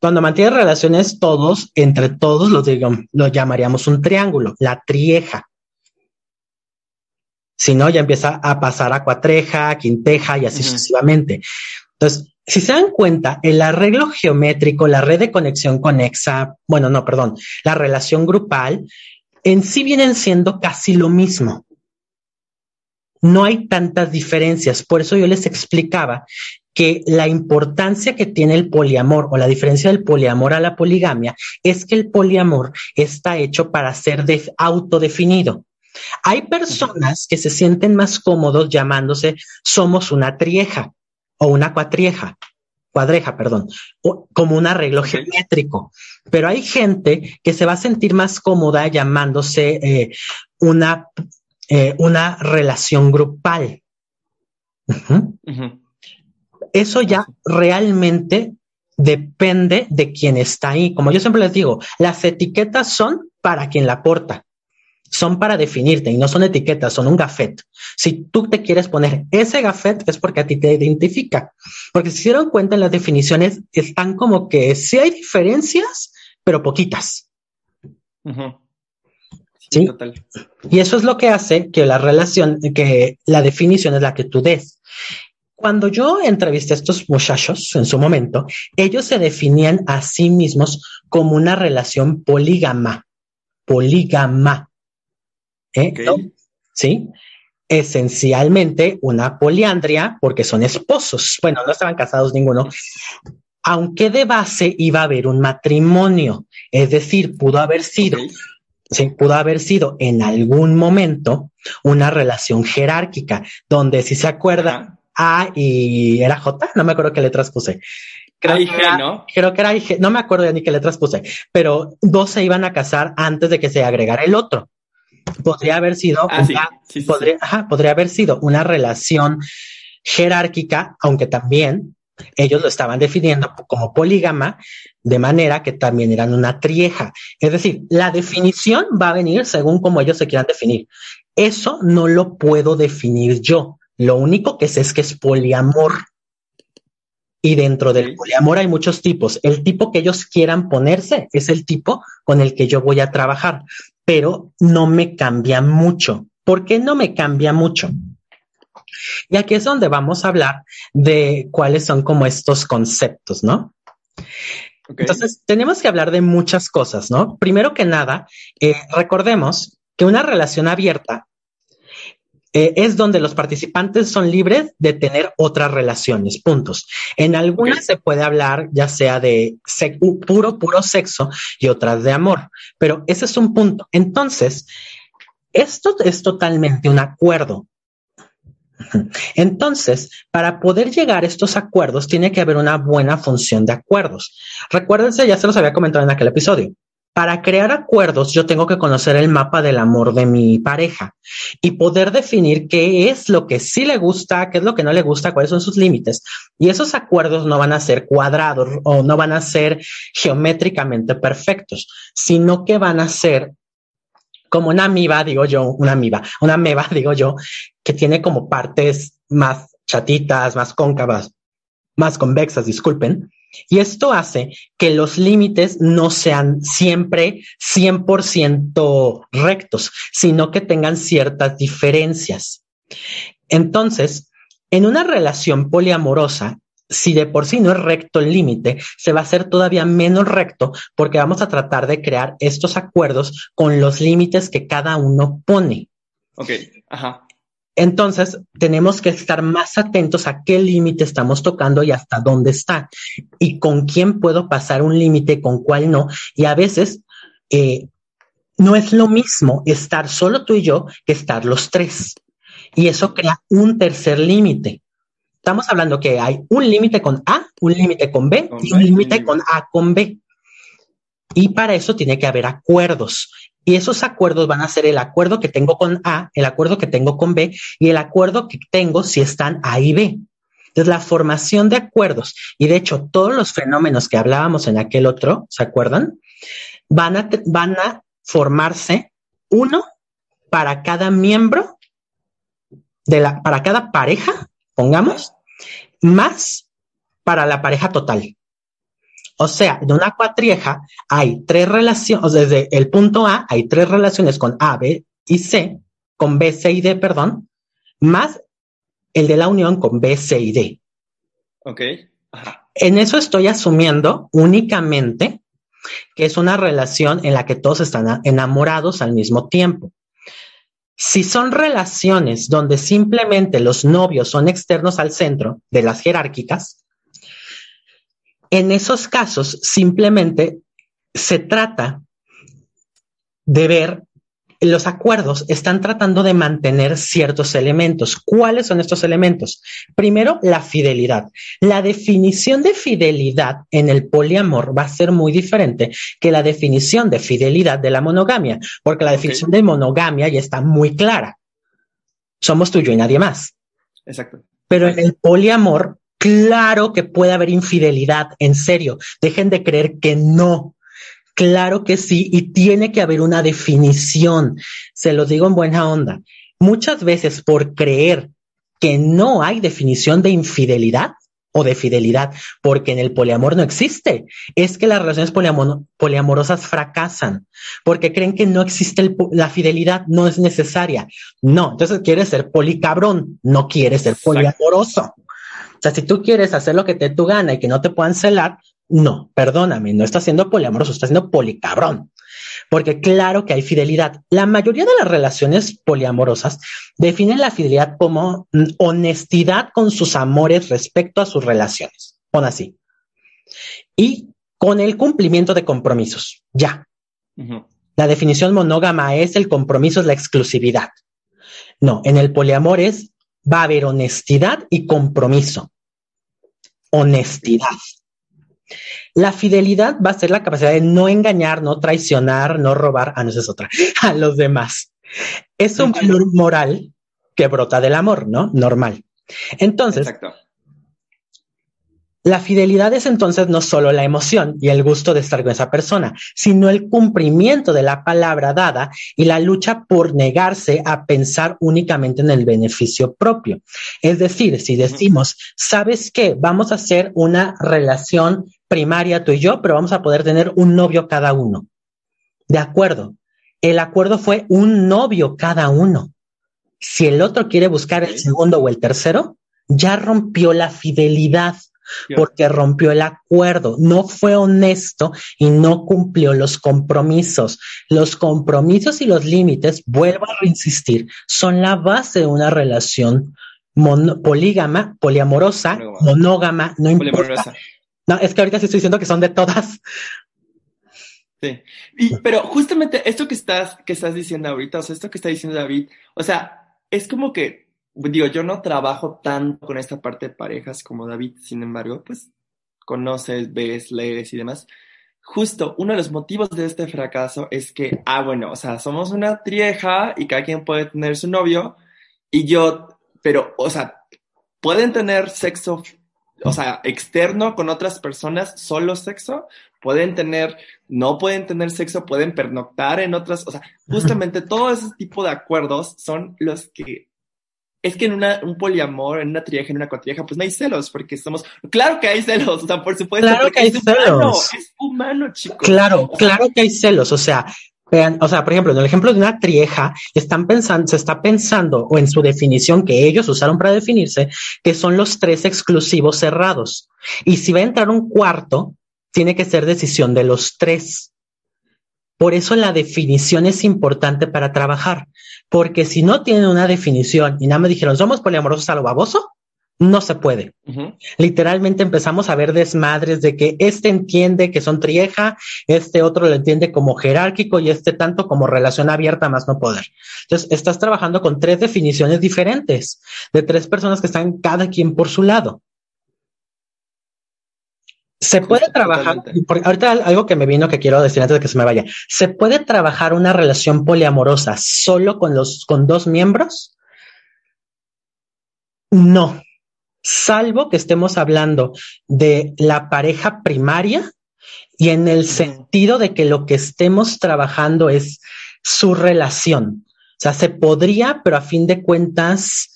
Cuando mantiene relaciones todos, entre todos los lo llamaríamos un triángulo, la trieja. Si no, ya empieza a pasar a cuatreja, quinteja y así sucesivamente. Entonces, si se dan cuenta, el arreglo geométrico, la red de conexión conexa, bueno, no, perdón, la relación grupal, en sí vienen siendo casi lo mismo no hay tantas diferencias. Por eso yo les explicaba que la importancia que tiene el poliamor o la diferencia del poliamor a la poligamia es que el poliamor está hecho para ser autodefinido. Hay personas que se sienten más cómodos llamándose somos una trieja o una cuatrieja, cuadreja, perdón, como un arreglo geométrico. Pero hay gente que se va a sentir más cómoda llamándose eh, una eh, una relación grupal. Eso ya realmente depende de quién está ahí. Como yo siempre les digo, las etiquetas son para quien la porta, son para definirte y no son etiquetas, son un gafet. Si tú te quieres poner ese gafet es porque a ti te identifica. Porque si se dieron cuenta en las definiciones, están como que sí hay diferencias, pero poquitas. Sí. Y eso es lo que hace que la relación, que la definición es la que tú des. Cuando yo entrevisté a estos muchachos en su momento, ellos se definían a sí mismos como una relación polígama. Polígama. ¿Eh? Sí. Esencialmente una poliandria porque son esposos. Bueno, no estaban casados ninguno. Aunque de base iba a haber un matrimonio. Es decir, pudo haber sido sí, pudo haber sido en algún momento una relación jerárquica, donde si se acuerda A y era J, no me acuerdo qué letras puse. Creo, que era, ¿no? creo que era IG, no me acuerdo ya ni qué letras puse, pero dos se iban a casar antes de que se agregara el otro. Podría haber sido, ah, una, podría, ajá, podría haber sido una relación jerárquica, aunque también ellos lo estaban definiendo como polígama, de manera que también eran una trieja. Es decir, la definición va a venir según como ellos se quieran definir. Eso no lo puedo definir yo. Lo único que sé es que es poliamor. Y dentro del poliamor hay muchos tipos. El tipo que ellos quieran ponerse es el tipo con el que yo voy a trabajar, pero no me cambia mucho. ¿Por qué no me cambia mucho? Y aquí es donde vamos a hablar de cuáles son como estos conceptos, ¿no? Entonces, tenemos que hablar de muchas cosas, ¿no? Primero que nada, eh, recordemos que una relación abierta eh, es donde los participantes son libres de tener otras relaciones, puntos. En algunas se puede hablar ya sea de puro, puro sexo y otras de amor, pero ese es un punto. Entonces, esto es totalmente un acuerdo. Entonces, para poder llegar a estos acuerdos, tiene que haber una buena función de acuerdos. Recuérdense, ya se los había comentado en aquel episodio. Para crear acuerdos, yo tengo que conocer el mapa del amor de mi pareja y poder definir qué es lo que sí le gusta, qué es lo que no le gusta, cuáles son sus límites. Y esos acuerdos no van a ser cuadrados o no van a ser geométricamente perfectos, sino que van a ser como una amiba, digo yo, una amiba, una meba, digo yo, que tiene como partes más chatitas, más cóncavas, más convexas, disculpen. Y esto hace que los límites no sean siempre 100% rectos, sino que tengan ciertas diferencias. Entonces, en una relación poliamorosa, si de por sí no es recto el límite, se va a hacer todavía menos recto porque vamos a tratar de crear estos acuerdos con los límites que cada uno pone. Ok, ajá. Entonces, tenemos que estar más atentos a qué límite estamos tocando y hasta dónde está y con quién puedo pasar un límite, con cuál no. Y a veces eh, no es lo mismo estar solo tú y yo que estar los tres. Y eso crea un tercer límite. Estamos hablando que hay un límite con A, un límite con B y un límite con A con B. Y para eso tiene que haber acuerdos. Y esos acuerdos van a ser el acuerdo que tengo con A, el acuerdo que tengo con B y el acuerdo que tengo si están A y B. Entonces, la formación de acuerdos, y de hecho, todos los fenómenos que hablábamos en aquel otro, ¿se acuerdan? Van a, van a formarse uno para cada miembro de la, para cada pareja, pongamos, más para la pareja total. O sea, en una cuatrieja hay tres relaciones, desde el punto A hay tres relaciones con A, B y C, con B, C y D, perdón, más el de la unión con B, C y D. Ok. En eso estoy asumiendo únicamente que es una relación en la que todos están enamorados al mismo tiempo. Si son relaciones donde simplemente los novios son externos al centro de las jerárquicas, en esos casos, simplemente se trata de ver los acuerdos están tratando de mantener ciertos elementos. ¿Cuáles son estos elementos? Primero, la fidelidad. La definición de fidelidad en el poliamor va a ser muy diferente que la definición de fidelidad de la monogamia, porque la definición de monogamia ya está muy clara. Somos tuyo y nadie más. Exacto. Pero en el poliamor Claro que puede haber infidelidad, en serio. Dejen de creer que no. Claro que sí, y tiene que haber una definición. Se lo digo en buena onda. Muchas veces por creer que no hay definición de infidelidad o de fidelidad, porque en el poliamor no existe. Es que las relaciones poliamorosas fracasan, porque creen que no existe la fidelidad, no es necesaria. No, entonces quieres ser policabrón, no quieres ser poliamoroso. O sea, si tú quieres hacer lo que te tu gana y que no te puedan celar, no, perdóname, no estás siendo poliamoroso, estás siendo policabrón. Porque claro que hay fidelidad. La mayoría de las relaciones poliamorosas definen la fidelidad como honestidad con sus amores respecto a sus relaciones. Pon así. Y con el cumplimiento de compromisos. Ya. La definición monógama es el compromiso, es la exclusividad. No, en el poliamor es va a haber honestidad y compromiso. Honestidad. La fidelidad va a ser la capacidad de no engañar, no traicionar, no robar, ah, no, es otra, a los demás. Es un valor moral que brota del amor, ¿no? Normal. Entonces, Exacto. La fidelidad es entonces no solo la emoción y el gusto de estar con esa persona, sino el cumplimiento de la palabra dada y la lucha por negarse a pensar únicamente en el beneficio propio. Es decir, si decimos, ¿sabes qué? Vamos a hacer una relación primaria tú y yo, pero vamos a poder tener un novio cada uno. De acuerdo. El acuerdo fue un novio cada uno. Si el otro quiere buscar el segundo o el tercero, ya rompió la fidelidad porque rompió el acuerdo, no fue honesto y no cumplió los compromisos. Los compromisos y los límites, vuelvo a insistir, son la base de una relación polígama, poliamorosa, monógama, no importa. No, es que ahorita sí estoy diciendo que son de todas. Sí. pero justamente esto que estás, que estás diciendo ahorita, o sea, esto que está diciendo David, o sea, es como que digo, yo no trabajo tanto con esta parte de parejas como David, sin embargo, pues conoces, ves, lees y demás. Justo uno de los motivos de este fracaso es que, ah, bueno, o sea, somos una trieja y cada quien puede tener su novio y yo, pero, o sea, pueden tener sexo, o sea, externo con otras personas, solo sexo, pueden tener, no pueden tener sexo, pueden pernoctar en otras, o sea, justamente todo ese tipo de acuerdos son los que es que en una, un poliamor, en una trieja, en una cuatrieja, pues no hay celos, porque somos, claro que hay celos, o sea, por supuesto. Claro que hay es celos. Humano, es humano, chicos. Claro, claro que hay celos, o sea, vean, o sea, por ejemplo, en el ejemplo de una trieja, están pensando, se está pensando, o en su definición que ellos usaron para definirse, que son los tres exclusivos cerrados. Y si va a entrar un cuarto, tiene que ser decisión de los tres. Por eso la definición es importante para trabajar, porque si no tienen una definición y nada me dijeron, somos poliamorosos a lo baboso, no se puede. Literalmente empezamos a ver desmadres de que este entiende que son trieja, este otro lo entiende como jerárquico y este tanto como relación abierta más no poder. Entonces, estás trabajando con tres definiciones diferentes de tres personas que están cada quien por su lado. Se puede trabajar, ahorita algo que me vino que quiero decir antes de que se me vaya, ¿se puede trabajar una relación poliamorosa solo con los, con dos miembros? No, salvo que estemos hablando de la pareja primaria y en el sentido de que lo que estemos trabajando es su relación. O sea, se podría, pero a fin de cuentas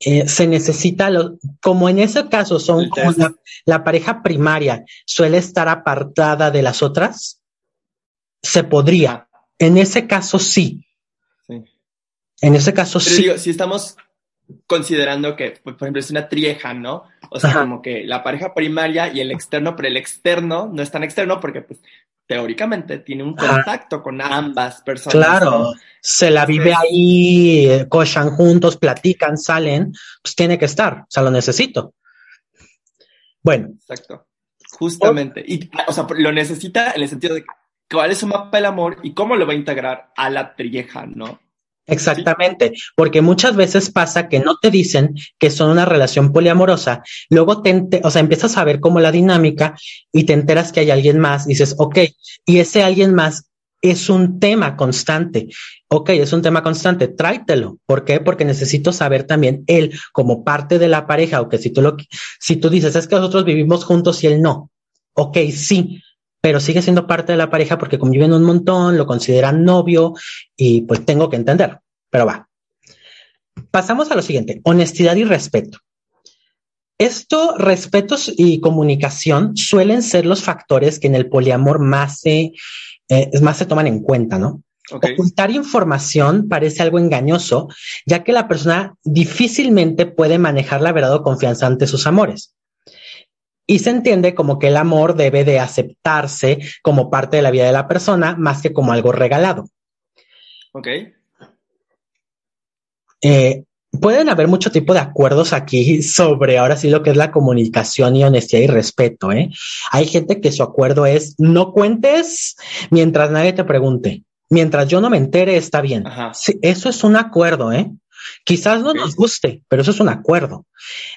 eh, se necesita, lo, como en ese caso son como la, la pareja primaria suele estar apartada de las otras, se podría. En ese caso sí. Sí. En ese caso Pero sí. digo, si estamos considerando que, por por ejemplo, es una trieja, ¿no? O sea, Ajá. como que la pareja primaria y el externo, pero el externo no es tan externo porque, pues, teóricamente tiene un contacto con ambas personas. Claro, ¿no? se la vive ahí, eh, cochan juntos, platican, salen, pues tiene que estar, o sea, lo necesito. Bueno, Exacto. Justamente. Y, o sea, lo necesita en el sentido de cuál es su mapa del amor y cómo lo va a integrar a la trieja, ¿no? Exactamente, porque muchas veces pasa que no te dicen que son una relación poliamorosa, luego te, o sea, empiezas a ver cómo la dinámica y te enteras que hay alguien más, dices, ok, y ese alguien más es un tema constante. Ok, es un tema constante, tráetelo. ¿Por qué? Porque necesito saber también él como parte de la pareja, o que si tú lo, si tú dices, es que nosotros vivimos juntos y él no. Ok, sí, pero sigue siendo parte de la pareja porque conviven un montón, lo consideran novio y pues tengo que entender. Pero va. Pasamos a lo siguiente, honestidad y respeto. Esto, respetos y comunicación suelen ser los factores que en el poliamor más se, eh, más se toman en cuenta, ¿no? Ocultar información parece algo engañoso, ya que la persona difícilmente puede manejar la verdad o confianza ante sus amores. Y se entiende como que el amor debe de aceptarse como parte de la vida de la persona más que como algo regalado. Ok. Eh, pueden haber mucho tipo de acuerdos aquí sobre ahora sí lo que es la comunicación y honestidad y respeto. ¿eh? Hay gente que su acuerdo es no cuentes mientras nadie te pregunte. Mientras yo no me entere, está bien. Sí, eso es un acuerdo, ¿eh? Quizás no nos guste, pero eso es un acuerdo.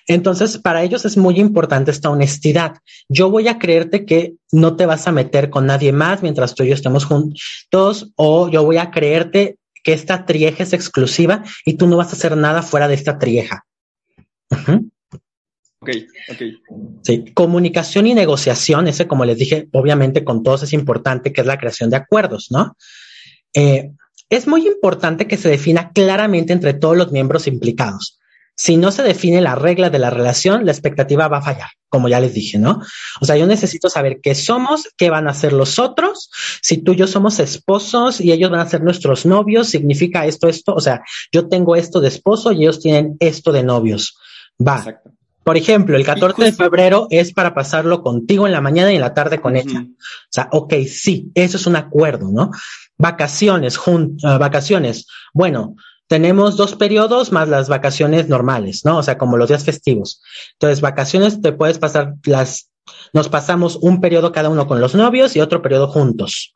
Entonces, para ellos es muy importante esta honestidad. Yo voy a creerte que no te vas a meter con nadie más mientras tú y yo estemos juntos, o yo voy a creerte que esta trieja es exclusiva y tú no vas a hacer nada fuera de esta trieja. Ok. Ok. Sí, comunicación y negociación, ese como les dije, obviamente con todos es importante, que es la creación de acuerdos, ¿no? Eh, es muy importante que se defina claramente entre todos los miembros implicados. Si no se define la regla de la relación, la expectativa va a fallar, como ya les dije, ¿no? O sea, yo necesito saber qué somos, qué van a hacer los otros. Si tú y yo somos esposos y ellos van a ser nuestros novios, significa esto, esto. O sea, yo tengo esto de esposo y ellos tienen esto de novios. Va. Exacto. Por ejemplo, el 14 de febrero es para pasarlo contigo en la mañana y en la tarde con ella. O sea, ok, sí, eso es un acuerdo, ¿no? Vacaciones, jun- ah, vacaciones. Bueno, tenemos dos periodos más las vacaciones normales, ¿no? O sea, como los días festivos. Entonces, vacaciones te puedes pasar las, nos pasamos un periodo cada uno con los novios y otro periodo juntos.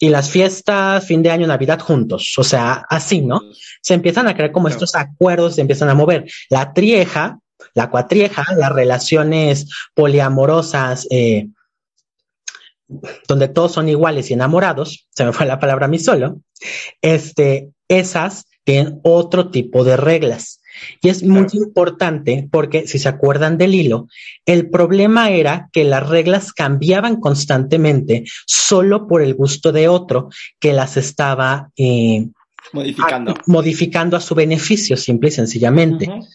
Y las fiestas, fin de año, Navidad juntos. O sea, así, ¿no? Se empiezan a crear como Claro. estos acuerdos, se empiezan a mover. La trieja, la cuatrieja, las relaciones poliamorosas, eh, donde todos son iguales y enamorados, se me fue la palabra a mí solo, este, esas tienen otro tipo de reglas. Y es muy importante porque si se acuerdan del hilo, el problema era que las reglas cambiaban constantemente solo por el gusto de otro que las estaba eh, Modificando. A, modificando a su beneficio, simple y sencillamente. Uh -huh.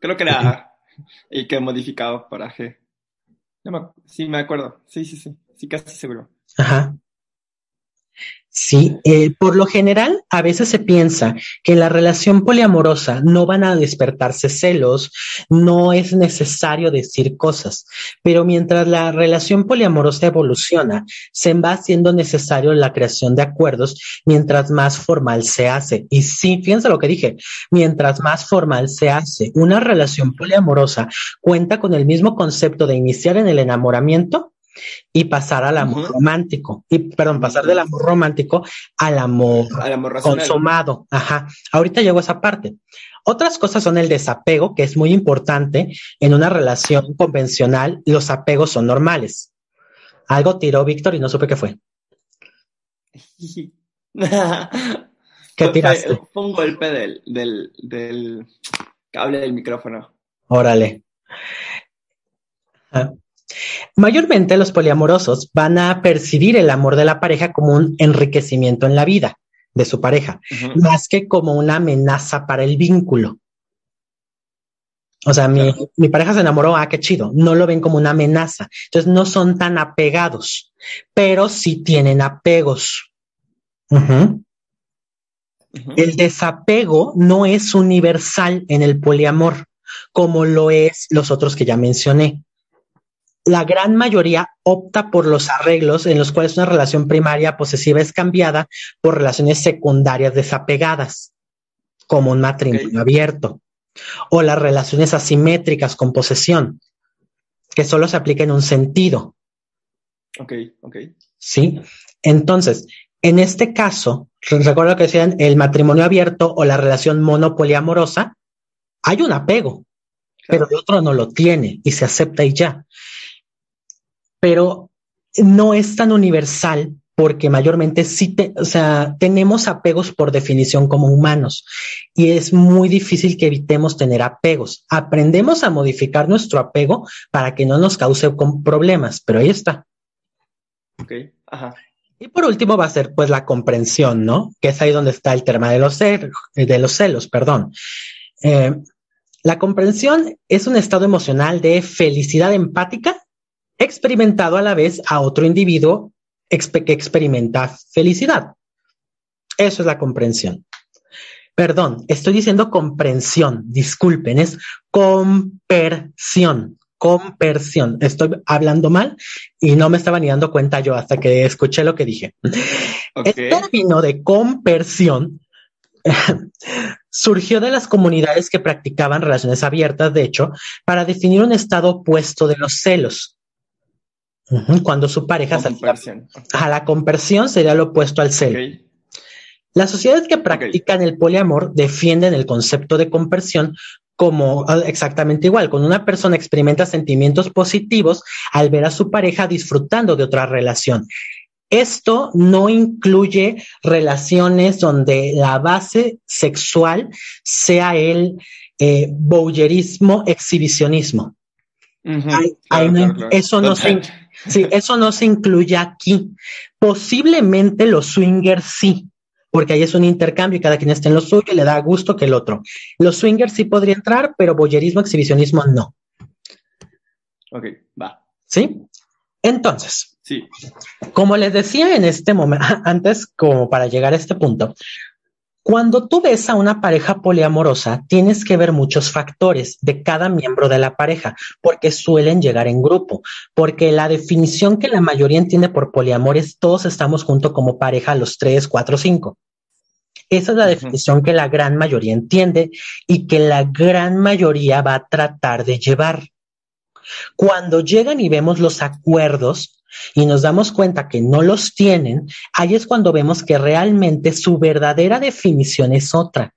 Creo que era y que modificado para G. Sí, me acuerdo. Sí, sí, sí. Sí, casi seguro. Ajá. Sí, eh, por lo general, a veces se piensa que en la relación poliamorosa no van a despertarse celos, no es necesario decir cosas, pero mientras la relación poliamorosa evoluciona, se va haciendo necesario la creación de acuerdos mientras más formal se hace. Y sí, fíjense lo que dije, mientras más formal se hace, una relación poliamorosa cuenta con el mismo concepto de iniciar en el enamoramiento y pasar al amor uh -huh. romántico. Y, perdón, pasar del amor romántico al amor, al amor consumado. Ajá. Ahorita llego a esa parte. Otras cosas son el desapego, que es muy importante en una relación convencional. Los apegos son normales. Algo tiró Víctor y no supe qué fue. ¿Qué tiraste? Fue, fue un golpe del, del, del, cable del micrófono. Órale. Ah. Mayormente los poliamorosos van a percibir el amor de la pareja como un enriquecimiento en la vida de su pareja, uh -huh. más que como una amenaza para el vínculo. O sea, claro. mi, mi, pareja se enamoró, ah, qué chido. No lo ven como una amenaza. Entonces no son tan apegados, pero sí tienen apegos. Uh -huh. Uh -huh. El desapego no es universal en el poliamor, como lo es los otros que ya mencioné la gran mayoría opta por los arreglos en los cuales una relación primaria posesiva es cambiada por relaciones secundarias desapegadas, como un matrimonio okay. abierto, o las relaciones asimétricas con posesión, que solo se aplica en un sentido. Ok, ok. Sí. Entonces, en este caso, recuerdo que decían el matrimonio abierto o la relación monopoliamorosa, hay un apego, claro. pero el otro no lo tiene y se acepta y ya pero no es tan universal porque mayormente sí, te, o sea, tenemos apegos por definición como humanos y es muy difícil que evitemos tener apegos. Aprendemos a modificar nuestro apego para que no nos cause problemas, pero ahí está. Ok, ajá. Y por último va a ser pues la comprensión, ¿no? Que es ahí donde está el tema de los, celos, de los celos, perdón. Eh, la comprensión es un estado emocional de felicidad empática experimentado a la vez a otro individuo que experimenta felicidad. Eso es la comprensión. Perdón, estoy diciendo comprensión, disculpen, es compersión, compersión. Estoy hablando mal y no me estaba ni dando cuenta yo hasta que escuché lo que dije. Okay. El término de compersión surgió de las comunidades que practicaban relaciones abiertas, de hecho, para definir un estado opuesto de los celos. Cuando su pareja se a la conversión sería lo opuesto al celo. Okay. Las sociedades que practican okay. el poliamor defienden el concepto de conversión como exactamente igual. Cuando una persona experimenta sentimientos positivos al ver a su pareja disfrutando de otra relación. Esto no incluye relaciones donde la base sexual sea el eh, exhibicionismo. Uh -huh. ay, claro, ay, no, claro, eso no se Sí, eso no se incluye aquí. Posiblemente los swingers sí, porque ahí es un intercambio y cada quien está en lo suyo y le da gusto que el otro. Los swingers sí podría entrar, pero boyerismo, exhibicionismo no. Ok, va. ¿Sí? Entonces, sí. como les decía en este momento, antes como para llegar a este punto, cuando tú ves a una pareja poliamorosa, tienes que ver muchos factores de cada miembro de la pareja, porque suelen llegar en grupo, porque la definición que la mayoría entiende por poliamor es todos estamos juntos como pareja los tres, cuatro, cinco. Esa es la definición que la gran mayoría entiende y que la gran mayoría va a tratar de llevar. Cuando llegan y vemos los acuerdos, y nos damos cuenta que no los tienen, ahí es cuando vemos que realmente su verdadera definición es otra.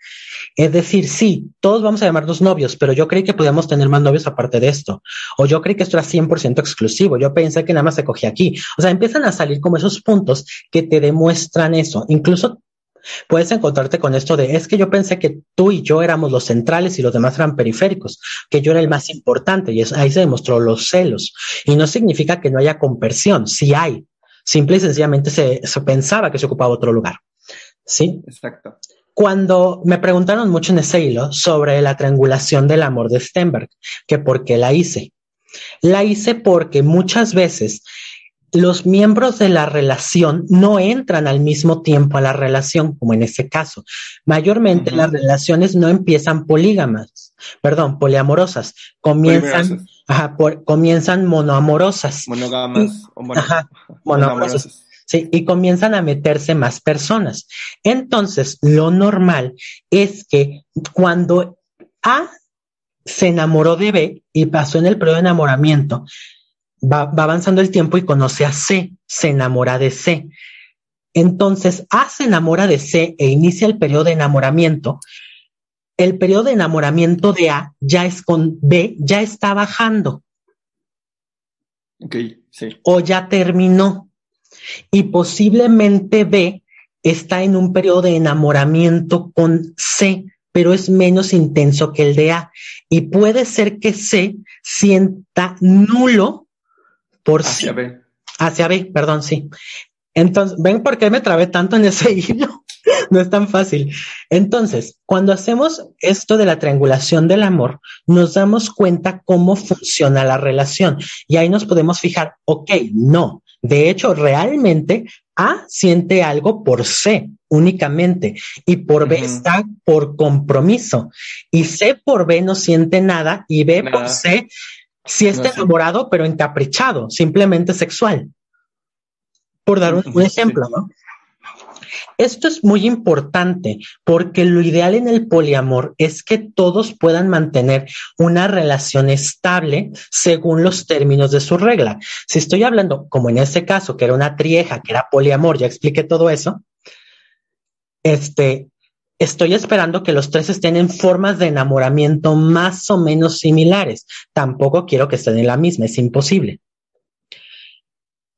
Es decir, sí, todos vamos a llamarnos novios, pero yo creí que podíamos tener más novios aparte de esto. O yo creí que esto era 100% exclusivo. Yo pensé que nada más se cogía aquí. O sea, empiezan a salir como esos puntos que te demuestran eso. Incluso Puedes encontrarte con esto de, es que yo pensé que tú y yo éramos los centrales y los demás eran periféricos, que yo era el más importante y es, ahí se demostró los celos. Y no significa que no haya conversión, sí hay. Simple y sencillamente se, se pensaba que se ocupaba otro lugar. ¿Sí? Exacto. cuando me preguntaron mucho en ese hilo sobre la triangulación del amor de Stenberg, que por qué la hice. La hice porque muchas veces los miembros de la relación no entran al mismo tiempo a la relación, como en este caso. Mayormente las relaciones no empiezan polígamas, perdón, poliamorosas, comienzan, ajá, comienzan monoamorosas. Monógamas o monoamorosas. Sí, y comienzan a meterse más personas. Entonces, lo normal es que cuando A se enamoró de B y pasó en el periodo de enamoramiento, va, avanzando el tiempo y conoce a C, se enamora de C. Entonces, A se enamora de C e inicia el periodo de enamoramiento. El periodo de enamoramiento de A ya es con B, ya está bajando. Ok, sí. O ya terminó. Y posiblemente B está en un periodo de enamoramiento con C, pero es menos intenso que el de A. Y puede ser que C sienta nulo por hacia B. Hacia B, perdón, sí. Entonces, ¿ven por qué me trabé tanto en ese hilo? no es tan fácil. Entonces, cuando hacemos esto de la triangulación del amor, nos damos cuenta cómo funciona la relación y ahí nos podemos fijar, ok, no. De hecho, realmente A siente algo por C únicamente y por B está por compromiso y C por B no siente nada y B por C si está enamorado, pero encaprichado, simplemente sexual. Por dar un, ejemplo, ¿no? Esto es muy importante porque lo ideal en el poliamor es que todos puedan mantener una relación estable según los términos de su regla. Si estoy hablando, como en este caso, que era una trieja, que era poliamor, ya expliqué todo eso, este, estoy esperando que los tres estén en formas de enamoramiento más o menos similares. Tampoco quiero que estén en la misma, es imposible.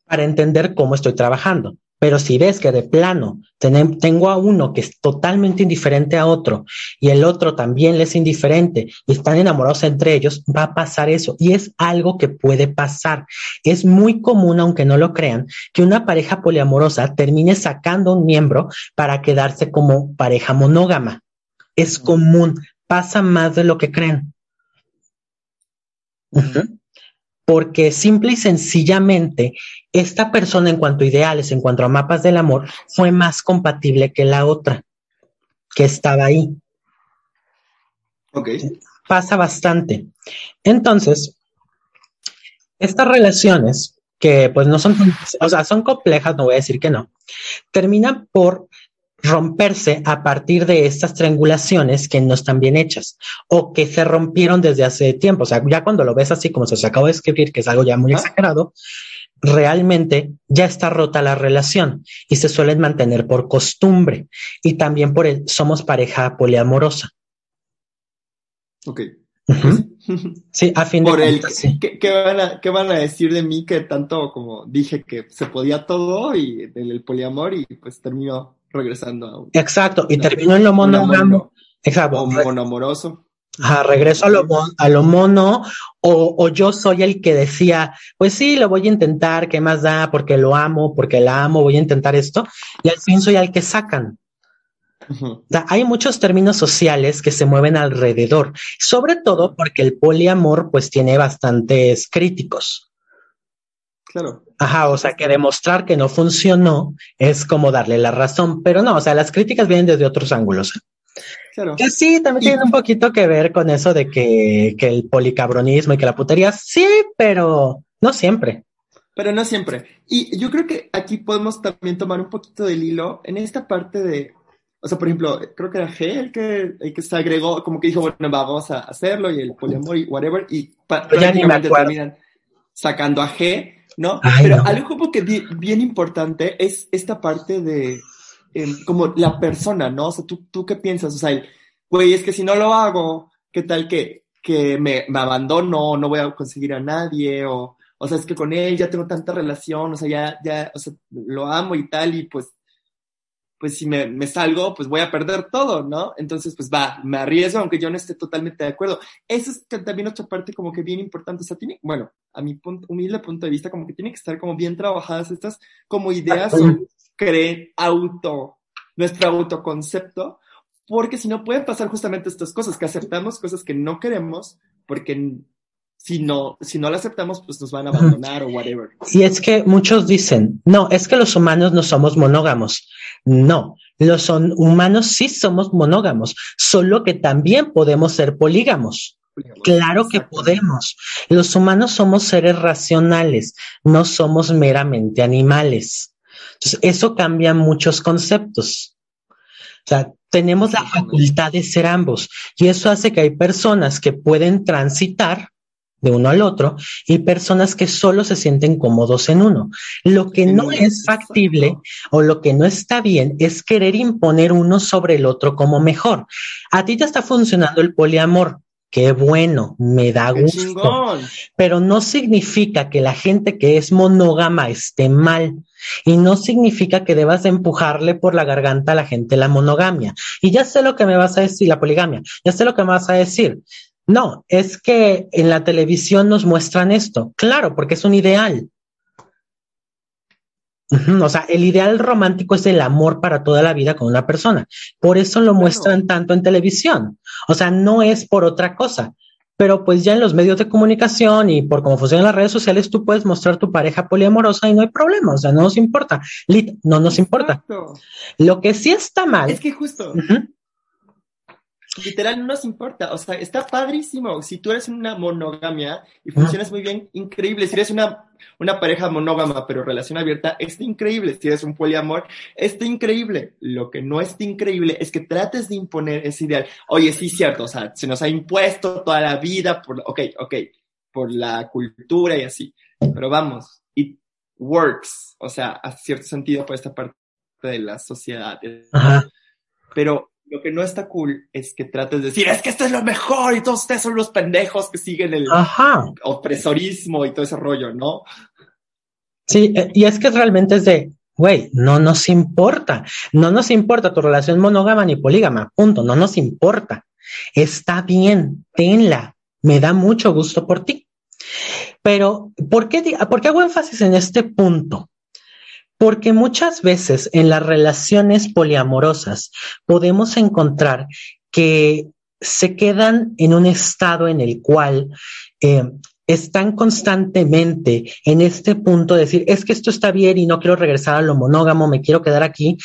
Para entender cómo estoy trabajando. Pero si ves que de plano tengo a uno que es totalmente indiferente a otro y el otro también le es indiferente y están enamorados entre ellos, va a pasar eso. Y es algo que puede pasar. Es muy común, aunque no lo crean, que una pareja poliamorosa termine sacando un miembro para quedarse como pareja monógama. Es común, pasa más de lo que creen porque simple y sencillamente esta persona en cuanto a ideales, en cuanto a mapas del amor, fue más compatible que la otra que estaba ahí. Ok. Pasa bastante. Entonces, estas relaciones que pues no son, o sea, son complejas, no voy a decir que no, terminan por romperse a partir de estas triangulaciones que no están bien hechas o que se rompieron desde hace tiempo. O sea, ya cuando lo ves así como se acabó de escribir, que es algo ya muy exagerado, realmente ya está rota la relación y se suelen mantener por costumbre y también por el somos pareja poliamorosa. Ok. Sí, a fin de cuentas, sí. ¿qué, van a, ¿qué, van a, decir de mí que tanto como dije que se podía todo y del poliamor y pues terminó regresando a un, Exacto, y terminó en lo monógamo. Exacto. O monoamoroso. Ajá, regreso a lo, a lo mono, o, o, yo soy el que decía, pues sí, lo voy a intentar, ¿qué más da? Porque lo amo, porque la amo, voy a intentar esto, y al fin soy el que sacan. hay muchos términos sociales que se mueven alrededor, sobre todo porque el poliamor pues tiene bastantes críticos. Claro. Ajá, o sea que demostrar que no funcionó es como darle la razón, pero no, o sea, las críticas vienen desde otros ángulos. Claro. Que sí, también tiene un poquito que ver con eso de que, que el policabronismo y que la putería, sí, pero no siempre. Pero no siempre. Y yo creo que aquí podemos también tomar un poquito del hilo en esta parte de, o sea, por ejemplo, creo que era G el que, el que se agregó, como que dijo, bueno, vamos a hacerlo y el poliamor y whatever, y prácticamente terminan sacando a G ¿no? Pero algo como que bien importante es esta parte de como la persona, ¿no? O sea, ¿tú, tú qué piensas? O sea, güey, es que si no lo hago, ¿qué tal que, que me, me abandono, no voy a conseguir a nadie? O, o sea, es que con él ya tengo tanta relación, o sea, ya, ya, o sea, lo amo y tal, y pues pues si me, me, salgo, pues voy a perder todo, ¿no? Entonces, pues va, me arriesgo, aunque yo no esté totalmente de acuerdo. Eso es también otra parte como que bien importante, o sea, tiene, bueno, a mi punto, humilde punto de vista, como que tiene que estar como bien trabajadas estas como ideas o creen auto, nuestro autoconcepto, porque si no pueden pasar justamente estas cosas, que aceptamos cosas que no queremos, porque si no, si no la aceptamos, pues nos van a abandonar o whatever. Y es que muchos dicen, no, es que los humanos no somos monógamos. No, los humanos sí somos monógamos, solo que también podemos ser polígamos. Claro que podemos. Los humanos somos seres racionales, no somos meramente animales. Entonces, eso cambia muchos conceptos. O sea, tenemos la facultad de ser ambos y eso hace que hay personas que pueden transitar de uno al otro y personas que solo se sienten cómodos en uno. Lo que no es factible o lo que no está bien es querer imponer uno sobre el otro como mejor. A ti te está funcionando el poliamor. Qué bueno, me da gusto. Pero no significa que la gente que es monógama esté mal. Y no significa que debas de empujarle por la garganta a la gente la monogamia. Y ya sé lo que me vas a decir, la poligamia. Ya sé lo que me vas a decir. No, es que en la televisión nos muestran esto. Claro, porque es un ideal. O sea, el ideal romántico es el amor para toda la vida con una persona. Por eso lo muestran tanto en televisión. O sea, no es por otra cosa. Pero pues ya en los medios de comunicación y por cómo funcionan las redes sociales, tú puedes mostrar tu pareja poliamorosa y no hay problema. O sea, no nos importa. Lit, no nos importa. Lo que sí está mal. Es que justo literal no nos importa, o sea, está padrísimo. Si tú eres una monogamia y funcionas muy bien, increíble. Si eres una, una pareja monógama pero relación abierta, está increíble. Si eres un poliamor, está increíble. Lo que no está increíble es que trates de imponer ese ideal. Oye, sí, cierto, o sea, se nos ha impuesto toda la vida por, ok, ok, por la cultura y así. Pero vamos, it works, o sea, a cierto sentido por esta parte de la sociedad. Pero lo que no está cool es que trates de decir, es que esto es lo mejor y todos ustedes son los pendejos que siguen el opresorismo y todo ese rollo, ¿no? Sí, eh, y es que realmente es de, güey, no nos importa, no nos importa tu relación monógama ni polígama, punto, no nos importa. Está bien, tenla, me da mucho gusto por ti. Pero, ¿por qué, ¿por qué hago énfasis en este punto? Porque muchas veces en las relaciones poliamorosas podemos encontrar que se quedan en un estado en el cual eh, están constantemente en este punto de decir, es que esto está bien y no quiero regresar a lo monógamo, me quiero quedar aquí.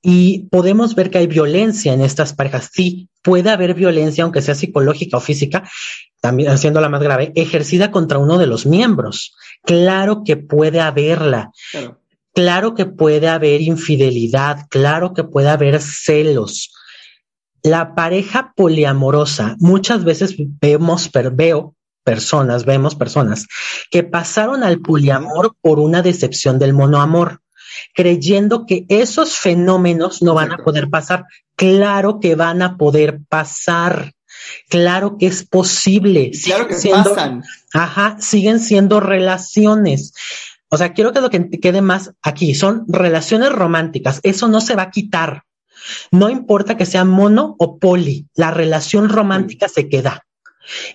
Y podemos ver que hay violencia en estas parejas. Sí, puede haber violencia, aunque sea psicológica o física, también haciendo la más grave, ejercida contra uno de los miembros. Claro que puede haberla. Que puede haber infidelidad, claro que puede haber celos. La pareja poliamorosa, muchas veces vemos, veo personas, vemos personas que pasaron al poliamor por una decepción del monoamor, creyendo que esos fenómenos no van a poder pasar. Claro que van a poder pasar. Claro que es posible. Claro que pasan. Ajá, siguen siendo relaciones. O sea, quiero que lo que quede más aquí son relaciones románticas. Eso no se va a quitar. No importa que sea mono o poli, la relación romántica se queda.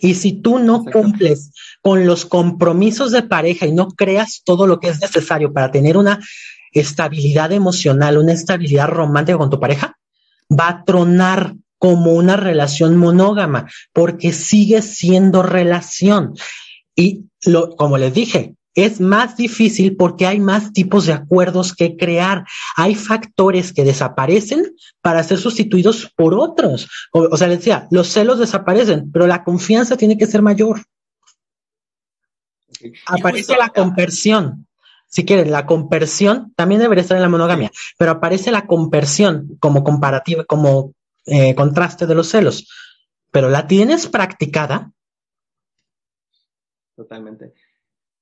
Y si tú no cumples con los compromisos de pareja y no creas todo lo que es necesario para tener una estabilidad emocional, una estabilidad romántica con tu pareja, va a tronar como una relación monógama, porque sigue siendo relación. Y lo, como les dije, es más difícil porque hay más tipos de acuerdos que crear. Hay factores que desaparecen para ser sustituidos por otros. O, sea, les decía, los celos desaparecen, pero la confianza tiene que ser mayor. Aparece la compersión. Si quieren, la compersión también debería estar en la monogamia, pero aparece la compersión como comparativa, como eh, contraste de los celos. Pero la tienes practicada. Totalmente.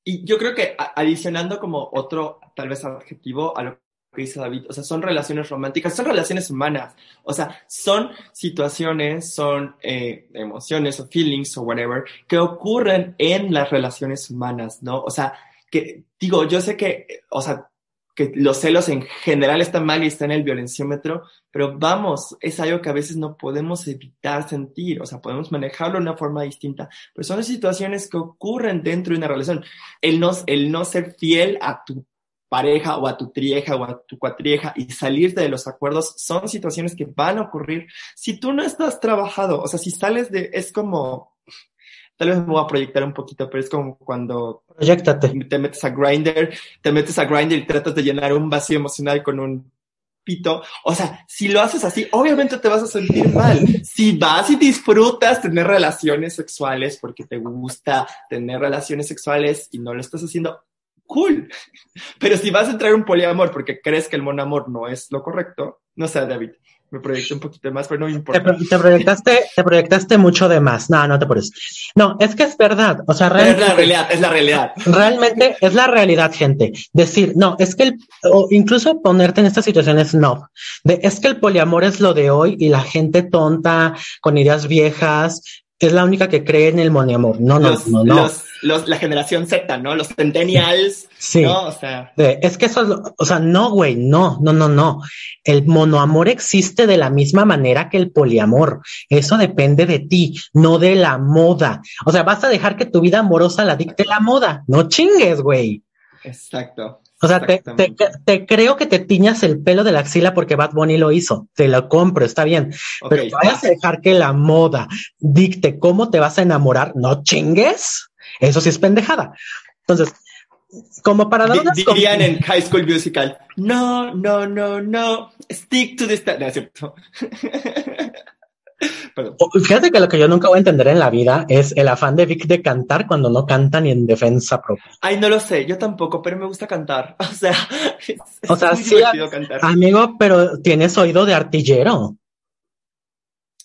Y yo creo que adicionando como otro, tal vez, adjetivo a lo que dice David, o sea, son relaciones románticas, son relaciones humanas, o sea, son situaciones, son eh, emociones o feelings o whatever que ocurren en las relaciones humanas, ¿no? O sea, que digo, yo sé que, o sea, que los celos en general están mal y están en el violenciómetro, pero vamos, es algo que a veces no podemos evitar sentir, o sea, podemos manejarlo de una forma distinta, pero son situaciones que ocurren dentro de una relación. El no, el no ser fiel a tu pareja o a tu trieja o a tu cuatrieja y salirte de los acuerdos son situaciones que van a ocurrir si tú no estás trabajado. O sea, si sales de, es como, tal vez me voy a proyectar un poquito, pero es como cuando te metes a Grinder, te metes a Grinder y tratas de llenar un vacío emocional con un pito. O sea, si lo haces así, obviamente te vas a sentir mal. Si vas y disfrutas tener relaciones sexuales porque te gusta tener relaciones sexuales y no lo estás haciendo, cool. Pero si vas a entrar un poliamor porque crees que el monamor no es lo correcto, no sé, David me proyecté un poquito más, pero no me importa. Te, proyectaste, te proyectaste mucho de más. No, no te por No, es que es verdad. O sea, realmente. Es la realidad, es la realidad. Realmente es la realidad, gente. Decir, no, es que el, o incluso ponerte en estas situaciones, no. De, es que el poliamor es lo de hoy y la gente tonta, con ideas viejas, es la única que cree en el moniamor. No, no, no, no. Los, la generación Z, ¿no? Los centennials. Sí. ¿no? O sea. Es que eso, o sea, no, güey, no, no, no, no. El monoamor existe de la misma manera que el poliamor. Eso depende de ti, no de la moda. O sea, vas a dejar que tu vida amorosa la dicte la moda. No chingues, güey. Exacto. O sea, te, te, creo que te tiñas el pelo de la axila porque Bad Bunny lo hizo. Te lo compro, está bien. pero vayas a dejar que la moda dicte cómo te vas a enamorar, no chingues. Eso sí es pendejada. Entonces, como para dar Dirían en High School Musical, no, no, no, no, stick to the... No, Fíjate que lo que yo nunca voy a entender en la vida es el afán de Vic de cantar cuando no canta ni en defensa propia. Ay, no lo sé, yo tampoco, pero me gusta cantar. O sea, o sea, sí, amigo, pero tienes oído de artillero.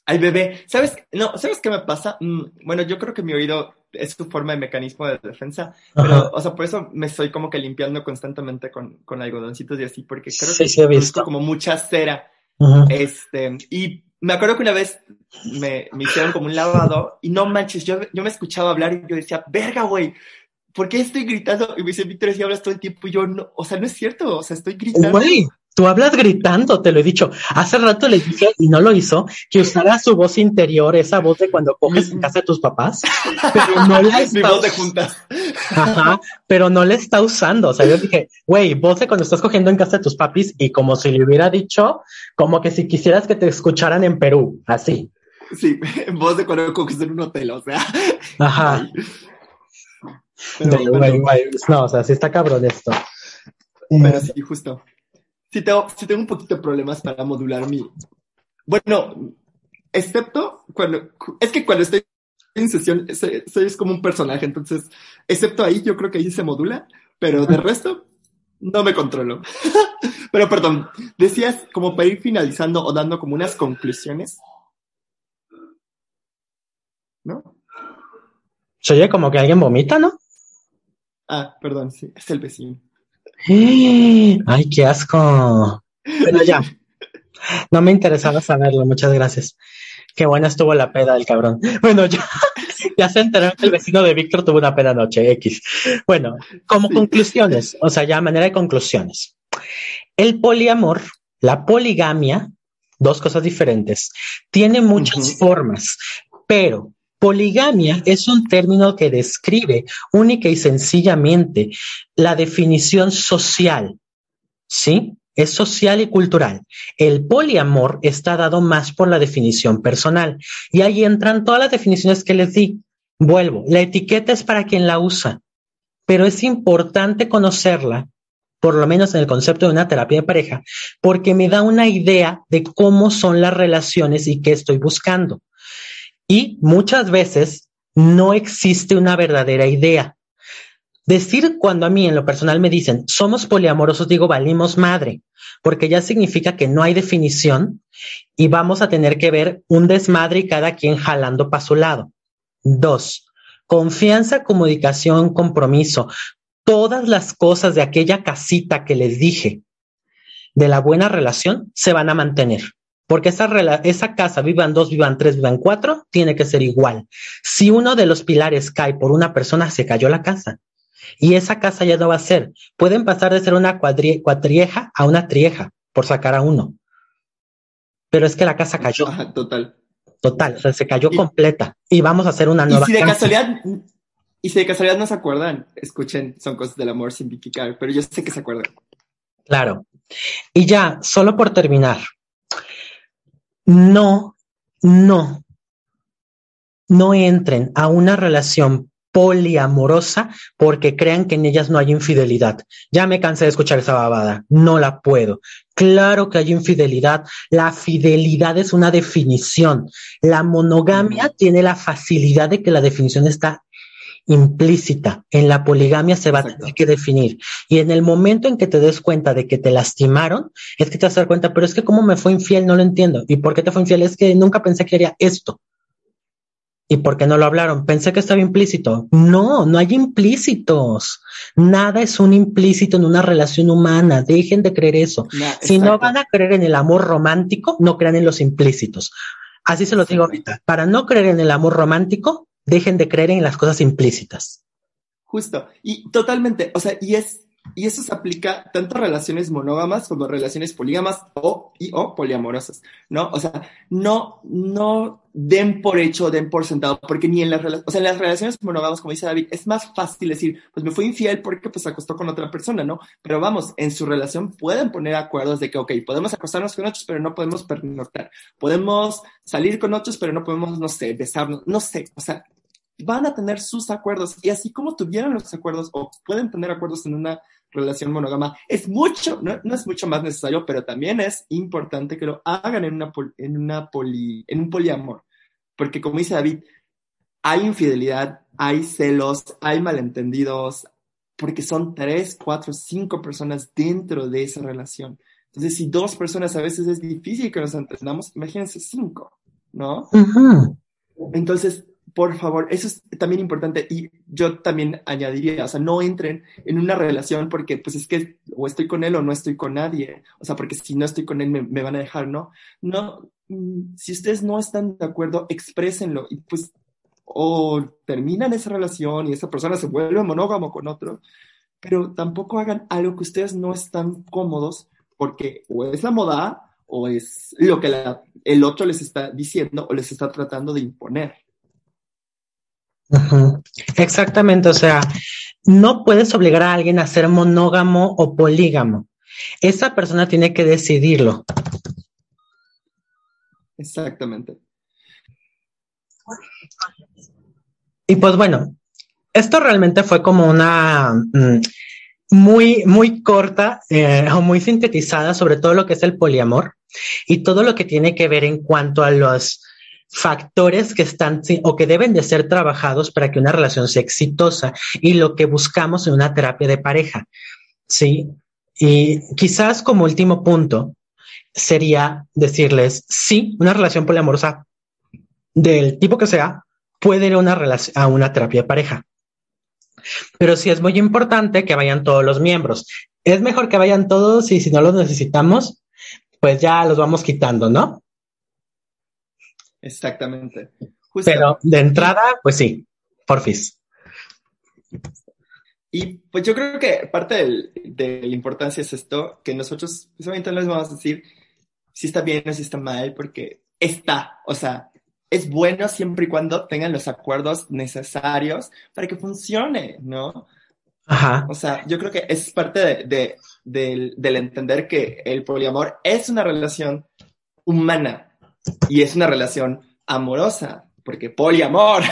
Ay, bebé, ¿sabes? No, ¿sabes qué me pasa? Mm, bueno, yo creo que mi oído es su forma de mecanismo de defensa, pero, o sea, por eso me estoy como que limpiando constantemente con, con algodoncitos y así, porque creo que sí he visto. como mucha cera. Este, y me acuerdo que una vez me, me, hicieron como un lavado y no manches, yo, yo me escuchaba hablar y yo decía, verga, güey, ¿por qué estoy gritando? Y me dice, Víctor, si hablas todo el tiempo y yo no, o sea, no es cierto, o sea, estoy gritando. Tú hablas gritando, te lo he dicho. Hace rato le dije, y no lo hizo, que usara su voz interior, esa voz de cuando coges en casa de tus papás, pero no la está... Mi voz de juntas. Ajá, pero no le está usando. O sea, yo dije, güey, voz de cuando estás cogiendo en casa de tus papis y como si le hubiera dicho, como que si quisieras que te escucharan en Perú, así. Sí, voz de cuando coges en un hotel, o sea. Ajá. no, o sea, sí está cabrón esto. Pero eh, sí, justo. Sí tengo, sí tengo un poquito de problemas para modular mi... Bueno, excepto cuando... Es que cuando estoy en sesión, soy, soy como un personaje, entonces, excepto ahí, yo creo que ahí se modula, pero de resto, no me controlo. pero perdón, decías como para ir finalizando o dando como unas conclusiones. ¿No? Se oye como que alguien vomita, ¿no? Ah, perdón, sí, es el vecino. Ay, qué asco. Bueno, ya. No me interesaba saberlo, muchas gracias. Qué buena estuvo la peda del cabrón. Bueno, ya, ya se enteró que el vecino de Víctor tuvo una peda noche X. Bueno, como conclusiones, o sea, ya manera de conclusiones. El poliamor, la poligamia, dos cosas diferentes, tiene muchas formas, pero Poligamia es un término que describe única y sencillamente la definición social, ¿sí? Es social y cultural. El poliamor está dado más por la definición personal y ahí entran todas las definiciones que les di. Vuelvo, la etiqueta es para quien la usa, pero es importante conocerla, por lo menos en el concepto de una terapia de pareja, porque me da una idea de cómo son las relaciones y qué estoy buscando. Y muchas veces no existe una verdadera idea. Decir cuando a mí en lo personal me dicen somos poliamorosos, digo valimos madre, porque ya significa que no hay definición y vamos a tener que ver un desmadre y cada quien jalando para su lado. Dos, confianza, comunicación, compromiso. Todas las cosas de aquella casita que les dije de la buena relación se van a mantener. Porque esa, esa casa, vivan dos, vivan tres, vivan cuatro, tiene que ser igual. Si uno de los pilares cae por una persona, se cayó la casa. Y esa casa ya no va a ser. Pueden pasar de ser una cuatrieja a una trieja, por sacar a uno. Pero es que la casa cayó. total. Total, o sea, se cayó completa. Y vamos a hacer una nueva. Y si de casualidad Y si de casualidad no se acuerdan, escuchen, son cosas del amor sin Vicky Carr, pero yo sé que se acuerdan. Claro. Y ya, solo por terminar, no, no, no entren a una relación poliamorosa porque crean que en ellas no hay infidelidad. Ya me cansé de escuchar esa babada, no la puedo. Claro que hay infidelidad, la fidelidad es una definición. La monogamia tiene la facilidad de que la definición está implícita. En la poligamia se va a tener que definir. Y en el momento en que te des cuenta de que te lastimaron, es que te vas a dar cuenta, pero es que cómo me fue infiel, no lo entiendo. ¿Y por qué te fue infiel? Es que nunca pensé que haría esto. ¿Y por qué no lo hablaron? Pensé que estaba implícito. No, no hay implícitos. Nada es un implícito en una relación humana. Dejen de creer eso. si no van a creer en el amor romántico, no crean en los implícitos. Así se lo digo ahorita. Para no creer en el amor romántico, dejen de creer en las cosas implícitas. Justo, y totalmente, o sea, y es, y eso se aplica tanto a relaciones monógamas como a relaciones polígamas o, y, o poliamorosas, ¿no? O sea, no, no den por hecho, den por sentado, porque ni en las, o sea, en las relaciones monógamas, como dice David, es más fácil decir, pues me fui infiel porque pues acostó con otra persona, ¿no? Pero vamos, en su relación pueden poner acuerdos de que, ok, podemos acostarnos con otros, pero no podemos pernoctar. Podemos salir con otros, pero no podemos, no sé, besarnos, no sé, o sea, van a tener sus acuerdos y así como tuvieron los acuerdos o pueden tener acuerdos en una relación monógama, es mucho, no, es mucho más necesario, pero también es importante que lo hagan en, una, en, una poli, en un poliamor, porque como dice David, hay infidelidad, hay celos, hay malentendidos, porque son tres, cuatro, cinco personas dentro de esa relación. Entonces, si dos personas a veces es difícil que nos entendamos, imagínense cinco, ¿no? Entonces, por favor, eso es también importante y yo también añadiría, o sea, no entren en una relación porque pues es que o estoy con él o no estoy con nadie, o sea, porque si no estoy con él me, van a dejar, ¿no? No, mm, si ustedes no están de acuerdo, exprésenlo y pues o terminan esa relación y esa persona se vuelve monógamo con otro, pero tampoco hagan algo que ustedes no están cómodos porque o es la moda o es lo que el otro les está diciendo o les está tratando de imponer. Exactamente, o sea, no puedes obligar a alguien a ser monógamo o polígamo. Esa persona tiene que decidirlo. Exactamente. Y pues bueno, esto realmente fue como una mm, muy, muy corta eh, o muy sintetizada sobre todo lo que es el poliamor y todo lo que tiene que ver en cuanto a los factores que están o que deben de ser trabajados para que una relación sea exitosa y lo que buscamos en una terapia de pareja. Sí. Y quizás como último punto sería decirles, sí, una relación poliamorosa del tipo que sea puede ir a una, a una terapia de pareja. Pero sí es muy importante que vayan todos los miembros. Es mejor que vayan todos y si no los necesitamos, pues ya los vamos quitando, ¿no? Exactamente. Pero de entrada, pues sí, porfis. Y pues yo creo que parte de la importancia es esto, que nosotros solamente no les vamos a decir si está bien o si está mal, porque está, o sea, es bueno siempre y cuando tengan los acuerdos necesarios para que funcione, ¿no? Ajá. O sea, yo creo que es parte de, del entender que el poliamor es una relación humana, y es una relación amorosa, porque poliamor.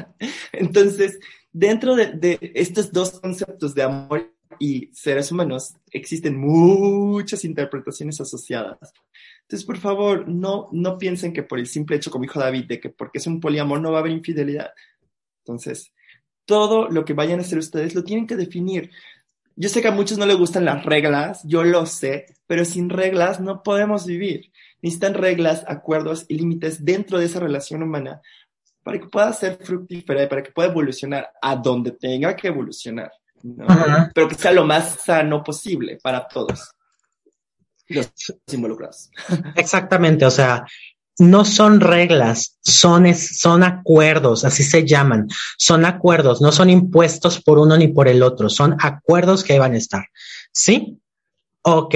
Entonces, dentro de, estos dos conceptos de amor y seres humanos, existen muchas interpretaciones asociadas. Entonces, por favor, no, no piensen que por el simple hecho, como dijo David, de que porque es un poliamor no va a haber infidelidad. Entonces, todo lo que vayan a hacer ustedes lo tienen que definir. Yo sé que a muchos no les gustan las reglas, yo lo sé, pero sin reglas no podemos vivir. Necesitan reglas, acuerdos y límites dentro de esa relación humana para que pueda ser fructífera y para que pueda evolucionar a donde tenga que evolucionar, pero que sea lo más sano posible para todos los involucrados. Exactamente, o sea, no son reglas, son, son acuerdos, así se llaman. Son acuerdos, no son impuestos por uno ni por el otro, son acuerdos que van a estar. ¿Sí? Ok.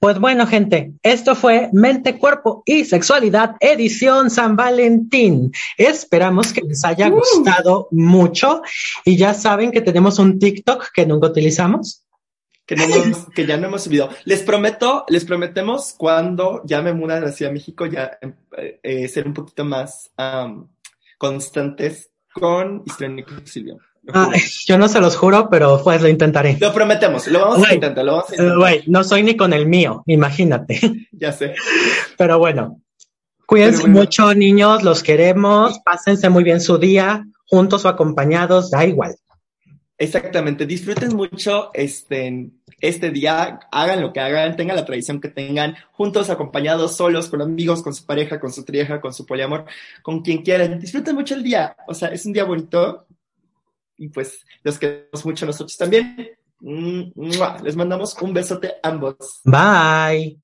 Pues bueno, gente, esto fue Mente, Cuerpo y Sexualidad, edición San Valentín. Esperamos que les haya uh. gustado mucho y ya saben que tenemos un TikTok que nunca utilizamos. Que, que ya no hemos subido. Les prometo, les prometemos cuando ya me muda a la Ciudad de México ya eh, eh, ser un poquito más constantes con Histriónico y Silvio. yo no se los juro, pero pues lo intentaré. Lo prometemos, lo vamos a intentar, lo vamos a intentar. no soy ni con el mío, imagínate. Ya sé. Pero bueno, cuídense mucho, niños, los queremos, pásense muy bien su día, juntos o acompañados, da igual. Exactamente, disfruten mucho este, este día, hagan lo que hagan, tengan la tradición que tengan, juntos, acompañados, solos, con amigos, con su pareja, con su trieja, con su poliamor, con quien quieran. Disfruten mucho el día, o sea, es un día bonito, y pues los queremos mucho nosotros también. Les mandamos un besote a ambos. Bye.